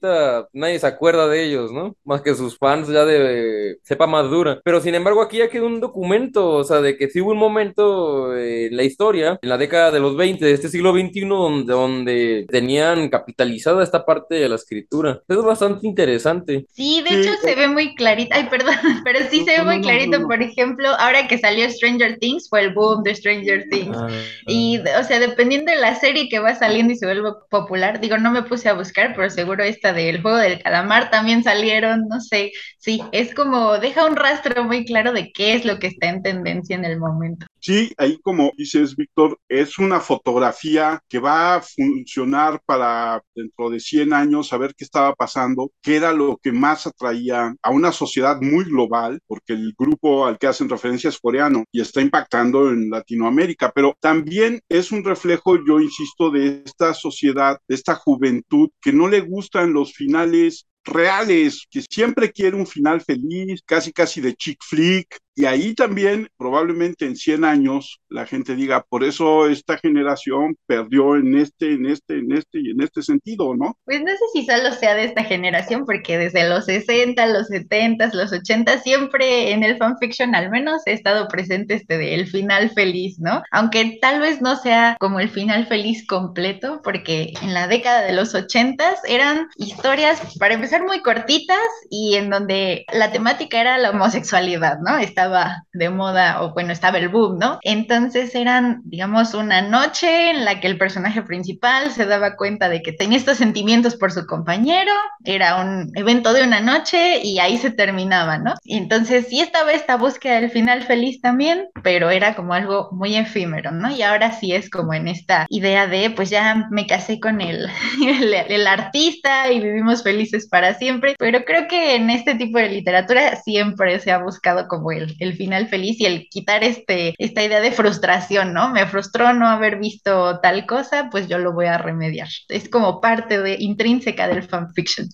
nadie se acuerda de ellos, ¿no? Más que sus fans ya de sepa más dura. Pero sin embargo aquí ya quedó un documento, o sea, de que sí hubo un momento en la historia, en la década de los 20 de este siglo XXI, donde, donde tenían capitalizada esta parte de la escritura. Es bastante interesante.
Sí, de hecho se ve muy clarito. Ay, perdón, pero sí se ve muy clarito. Por ejemplo, ahora que salió Stranger Things, fue el boom de Stranger Things. Ah, y, o sea, dependiendo de la serie que va saliendo y se vuelve popular, digo, no me puse a buscar, pero seguro esta del juego del calamar también salieron, no sé. Sí, es como deja un rastro muy claro de qué es lo que está en tendencia en el momento.
Sí, ahí como dices, Víctor, es una fotografía que va a funcionar para dentro de 100 años saber qué estaba pasando, qué era lo que más atraía a una sociedad muy global, porque el grupo al que hacen referencia es coreano y está impactando en Latinoamérica, pero también es un reflejo, yo insisto, de esta sociedad, de esta juventud que no le gustan los finales reales, que siempre quiere un final feliz, casi casi de chick flick, y ahí también, probablemente en 100 años, la gente diga, por eso esta generación perdió en este, en este, en este y en este sentido, ¿no?
Pues no sé si solo sea de esta generación, porque desde los 60, los 70, los 80, siempre en el fanfiction al menos he estado presente este del final feliz, ¿no? Aunque tal vez no sea como el final feliz completo, porque en la década de los 80 eran historias, para empezar, muy cortitas y en donde la temática era la homosexualidad, ¿no? Está estaba de moda o bueno, estaba el boom, ¿no? Entonces eran, digamos, una noche en la que el personaje principal se daba cuenta de que tenía estos sentimientos por su compañero, era un evento de una noche y ahí se terminaba, ¿no? Y entonces sí estaba esta búsqueda del final feliz también, pero era como algo muy efímero, ¿no? Y ahora sí es como en esta idea de, pues ya me casé con el, el, el artista y vivimos felices para siempre, pero creo que en este tipo de literatura siempre se ha buscado como el, el final feliz y el quitar este, esta idea de frustración, ¿no? Me frustró no haber visto tal cosa, pues yo lo voy a remediar. Es como parte de, intrínseca del fanfiction.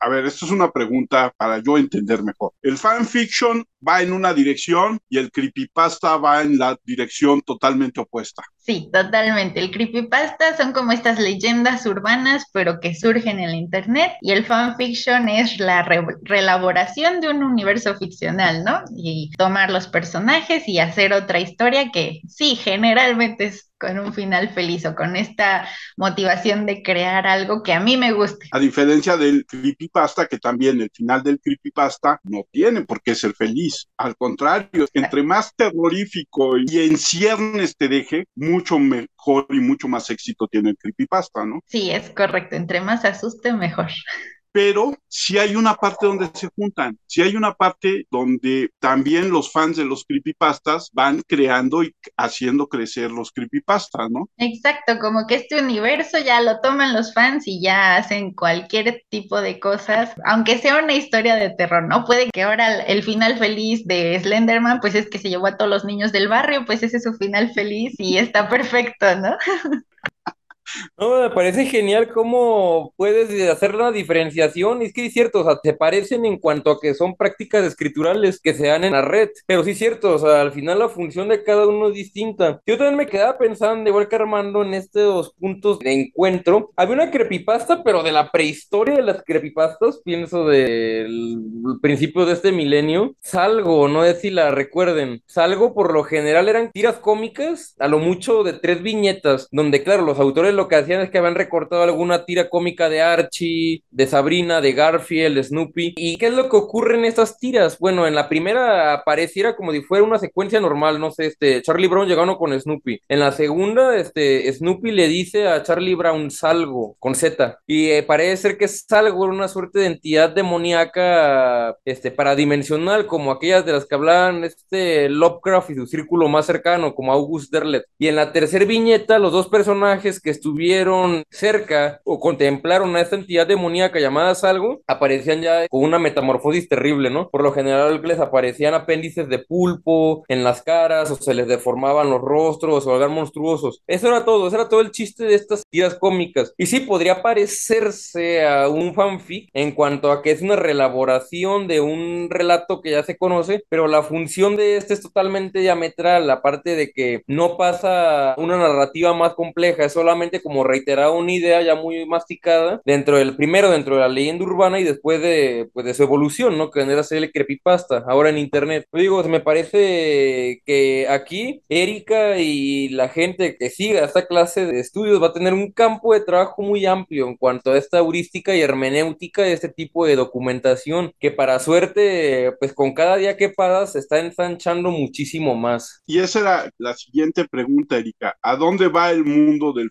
A ver, esto es una pregunta para yo entender mejor. El fanfiction va en una dirección y el creepypasta va en la dirección totalmente opuesta.
Sí, totalmente. El creepypasta son como estas leyendas urbanas, pero que surgen en el internet, y el fanfiction es la re reelaboración de un universo ficcional, ¿no? Y tomar los personajes y hacer otra historia que sí, generalmente es con un final feliz o con esta motivación de crear algo que a mí me guste.
A diferencia del creepypasta, que también el final del creepypasta no tiene por qué ser feliz. Al contrario, entre más terrorífico y en ciernes te deje, mucho mejor y mucho más éxito tiene el creepypasta, ¿no?
Sí, es correcto. Entre más asuste, mejor
pero si hay una parte donde se juntan, si hay una parte donde también los fans de los creepypastas van creando y haciendo crecer los creepypastas, ¿no?
Exacto, como que este universo ya lo toman los fans y ya hacen cualquier tipo de cosas, aunque sea una historia de terror, ¿no? Puede que ahora el final feliz de Slenderman, pues es que se llevó a todos los niños del barrio, pues ese es su final feliz y está perfecto, ¿no?
No, me parece genial cómo puedes hacer la diferenciación. Es que es cierto, o sea, se parecen en cuanto a que son prácticas escriturales que se dan en la red. Pero sí es cierto, o sea, al final la función de cada uno es distinta. Yo también me quedaba pensando, igual que Armando, en estos puntos de encuentro. Había una creepypasta, pero de la prehistoria de las creepypastas, pienso del principio de este milenio. Salgo, no sé si la recuerden. Salgo, por lo general, eran tiras cómicas, a lo mucho de tres viñetas, donde, claro, los autores lo lo que hacían es que habían recortado alguna tira cómica de Archie, de Sabrina, de Garfield, de Snoopy. ¿Y qué es lo que ocurre en estas tiras? Bueno, en la primera pareciera como si fuera una secuencia normal, no sé, este, Charlie Brown llegando con Snoopy. En la segunda, este, Snoopy le dice a Charlie Brown salgo, con Z. Y eh, parece ser que salgo era una suerte de entidad demoníaca, este, paradimensional, como aquellas de las que hablaban este Lovecraft y su círculo más cercano, como August Derlet. Y en la tercera viñeta, los dos personajes que estuvieron cerca o contemplaron a esta entidad demoníaca llamada Salgo, aparecían ya con una metamorfosis terrible, ¿no? Por lo general les aparecían apéndices de pulpo en las caras o se les deformaban los rostros o eran monstruosos. Eso era todo, eso era todo el chiste de estas tiras cómicas. Y sí, podría parecerse a un fanfic en cuanto a que es una reelaboración de un relato que ya se conoce, pero la función de este es totalmente diametral, aparte de que no pasa una narrativa más compleja, es solamente como reiterar una idea ya muy masticada dentro del primero, dentro de la leyenda urbana y después de, pues, de su evolución, ¿no? Que vendría a ser el creepypasta, ahora en internet. Yo digo, me parece que aquí Erika y la gente que siga esta clase de estudios va a tener un campo de trabajo muy amplio en cuanto a esta heurística y hermenéutica de este tipo de documentación, que para suerte, pues con cada día que pasa se está ensanchando muchísimo más.
Y esa era la siguiente pregunta, Erika. ¿A dónde va el mundo del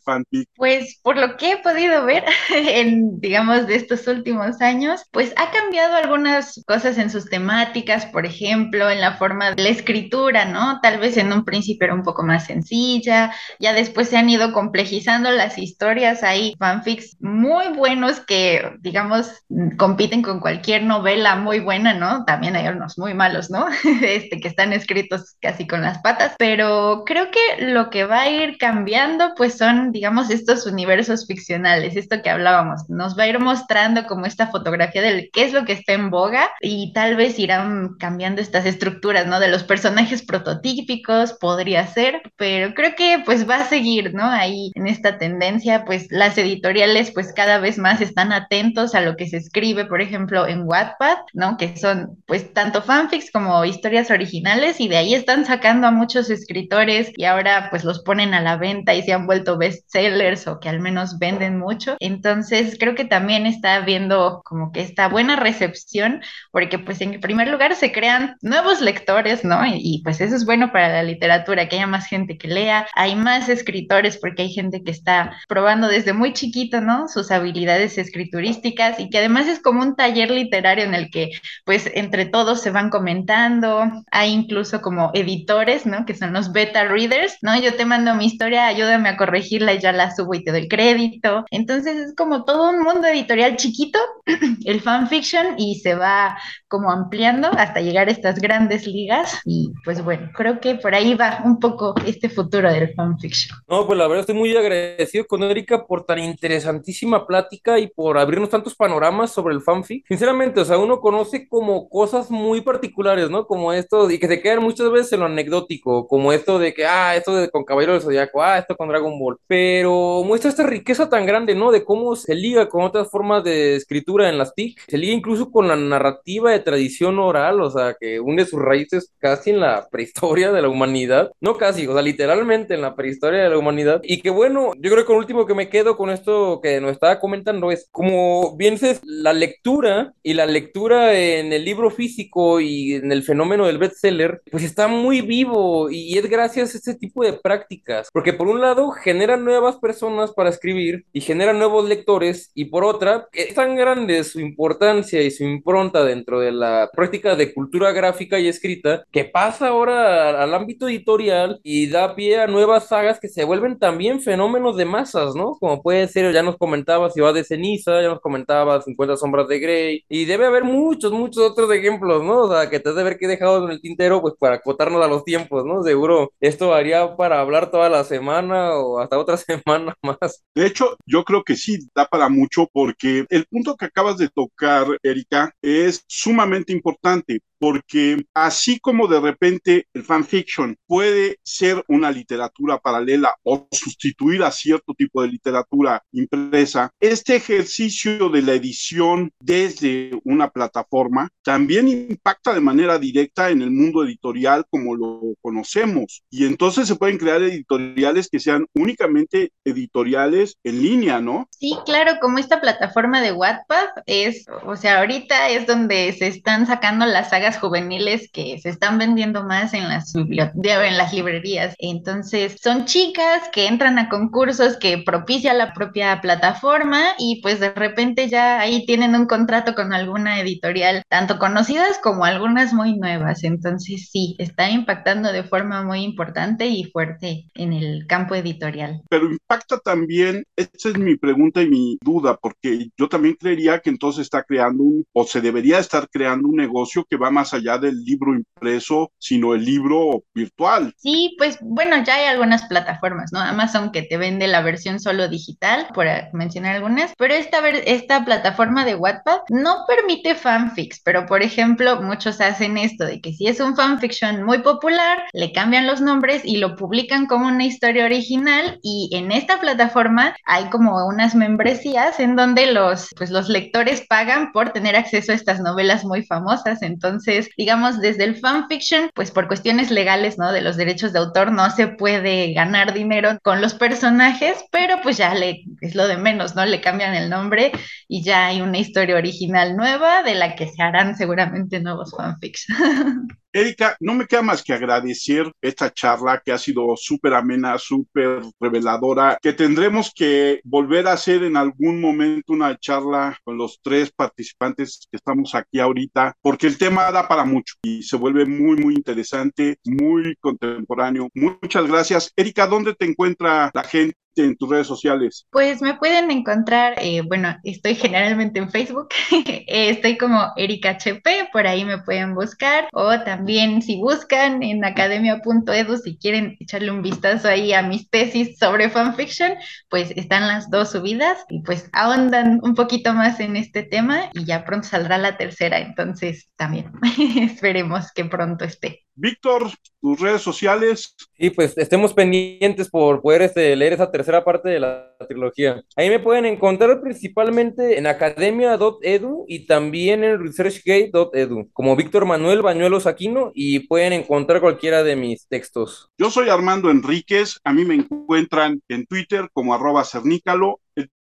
pues por lo que he podido ver en, digamos, de estos últimos años, pues ha cambiado algunas cosas en sus temáticas, por ejemplo, en la forma de la escritura, ¿no? Tal vez en un principio era un poco más sencilla, ya después se han ido complejizando las historias, hay fanfics muy buenos que, digamos, compiten con cualquier novela muy buena, ¿no? También hay unos muy malos, ¿no? Este, que están escritos casi con las patas, pero creo que lo que va a ir cambiando, pues son, digamos, estos universos ficcionales, esto que hablábamos, nos va a ir mostrando como esta fotografía de qué es lo que está en boga y tal vez irán cambiando estas estructuras, ¿no? De los personajes prototípicos, podría ser, pero creo que pues va a seguir, ¿no? Ahí en esta tendencia, pues las editoriales pues cada vez más están atentos a lo que se escribe, por ejemplo, en Wattpad, ¿no? Que son pues tanto fanfics como historias originales y de ahí están sacando a muchos escritores y ahora pues los ponen a la venta y se han vuelto bestsellers bestsellers o que al menos venden mucho. Entonces creo que también está viendo como que esta buena recepción, porque pues en primer lugar se crean nuevos lectores, ¿no? Y, y pues eso es bueno para la literatura, que haya más gente que lea, hay más escritores porque hay gente que está probando desde muy chiquito, ¿no? Sus habilidades escriturísticas y que además es como un taller literario en el que pues entre todos se van comentando, hay incluso como editores, ¿no? Que son los beta readers, ¿no? Yo te mando mi historia, ayúdame a corregirla y ya la subo y te doy crédito. Entonces es como todo un mundo editorial chiquito, el fanfiction, y se va como ampliando hasta llegar a estas grandes ligas. Y pues bueno, creo que por ahí va un poco este futuro del fanfiction.
No, pues la verdad estoy muy agradecido con Erika por tan interesantísima plática y por abrirnos tantos panoramas sobre el fanfic. Sinceramente, o sea, uno conoce como cosas muy particulares, ¿no? Como esto, y que se quedan muchas veces en lo anecdótico, como esto de que, ah, esto de, con Caballero del Zodiaco, ah, esto con Dragon Ball. Pero muestra esta riqueza tan grande, ¿no? De cómo se liga con otras formas de escritura en las TIC, se liga incluso con la narrativa de tradición oral, o sea, que une sus raíces casi en la prehistoria de la humanidad, no casi, o sea, literalmente en la prehistoria de la humanidad. Y que bueno, yo creo que lo último que me quedo con esto que nos estaba comentando es, como bien dices, la lectura y la lectura en el libro físico y en el fenómeno del bestseller, pues está muy vivo y es gracias a este tipo de prácticas, porque por un lado generan nuevas personas para escribir y generan nuevos lectores y por otra es tan grande su importancia y su impronta dentro de la práctica de cultura gráfica y escrita que pasa ahora al ámbito editorial y da pie a nuevas sagas que se vuelven también fenómenos de masas, ¿no? Como puede ser, ya nos comentaba Ciudad de Ceniza, ya nos comentaba 50 sombras de Grey y debe haber muchos, muchos otros ejemplos, ¿no? O sea, que te has de ver que he dejado en el tintero pues para acotarnos a los tiempos, ¿no? Seguro esto haría para hablar toda la semana o hasta otra semana
De hecho, yo creo que sí da para mucho porque el punto que acabas de tocar, Erika, es sumamente importante porque así como de repente el fanfiction puede ser una literatura paralela o sustituir a cierto tipo de literatura impresa, este ejercicio de la edición desde una plataforma también impacta de manera directa en el mundo editorial como lo conocemos. Y entonces se pueden crear editoriales que sean únicamente editoriales en línea, ¿no?
Sí, claro, como esta plataforma de Wattpad es, o sea, ahorita es donde se están sacando las sagas juveniles que se están vendiendo más en las, en las librerías. Entonces, son chicas que entran a concursos que propicia la propia plataforma y pues de repente ya ahí tienen un contrato con alguna editorial, tanto conocidas como algunas muy nuevas. Entonces, sí, está impactando de forma muy importante y fuerte en el campo editorial.
Pero impacta también, esa es mi pregunta y mi duda, porque yo también creería que entonces está creando un, o se debería estar creando un negocio que va más más allá del libro impreso, sino el libro virtual.
Sí, pues bueno, ya hay algunas plataformas, ¿no? Amazon que te vende la versión solo digital, por mencionar algunas, pero esta, esta plataforma de Wattpad no permite fanfics, pero por ejemplo, muchos hacen esto de que si es un fanfiction muy popular, le cambian los nombres y lo publican como una historia original y en esta plataforma hay como unas membresías en donde los, pues, los lectores pagan por tener acceso a estas novelas muy famosas, entonces digamos, desde el fanfiction, pues por cuestiones legales, ¿no? De los derechos de autor no se puede ganar dinero con los personajes, pero pues ya le, es lo de menos, ¿no? Le cambian el nombre y ya hay una historia original nueva de la que se harán seguramente nuevos fanfics.
Erika, no me queda más que agradecer esta charla que ha sido súper amena, súper reveladora, que tendremos que volver a hacer en algún momento una charla con los tres participantes que estamos aquí ahorita, porque el tema da para mucho y se vuelve muy, muy interesante, muy contemporáneo. Muchas gracias. Erika, ¿dónde te encuentra la gente? En tus redes sociales?
Pues me pueden encontrar, eh, bueno, estoy generalmente en Facebook, estoy como Erika HP, por ahí me pueden buscar, o también si buscan en academia.edu, si quieren echarle un vistazo ahí a mis tesis sobre fanfiction, pues están las dos subidas y pues ahondan un poquito más en este tema y ya pronto saldrá la tercera, entonces también esperemos que pronto esté.
Víctor, tus redes sociales.
Y pues estemos pendientes por poder este, leer esa tercera parte de la trilogía. Ahí me pueden encontrar principalmente en academia.edu y también en researchgate.edu, como Víctor Manuel Bañuelos Aquino, y pueden encontrar cualquiera de mis textos.
Yo soy Armando Enríquez, a mí me encuentran en Twitter como arroba cernícalo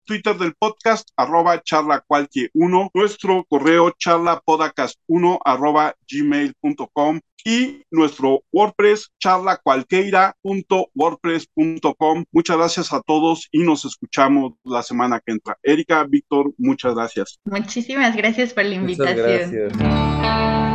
Twitter del podcast, arroba charlacualquier1, nuestro correo charlapodcast1 arroba gmail.com y nuestro WordPress charlacualqueira.wordpress.com. Muchas gracias a todos y nos escuchamos la semana que entra. Erika, Víctor, muchas gracias.
Muchísimas gracias por la invitación.
Muchas gracias.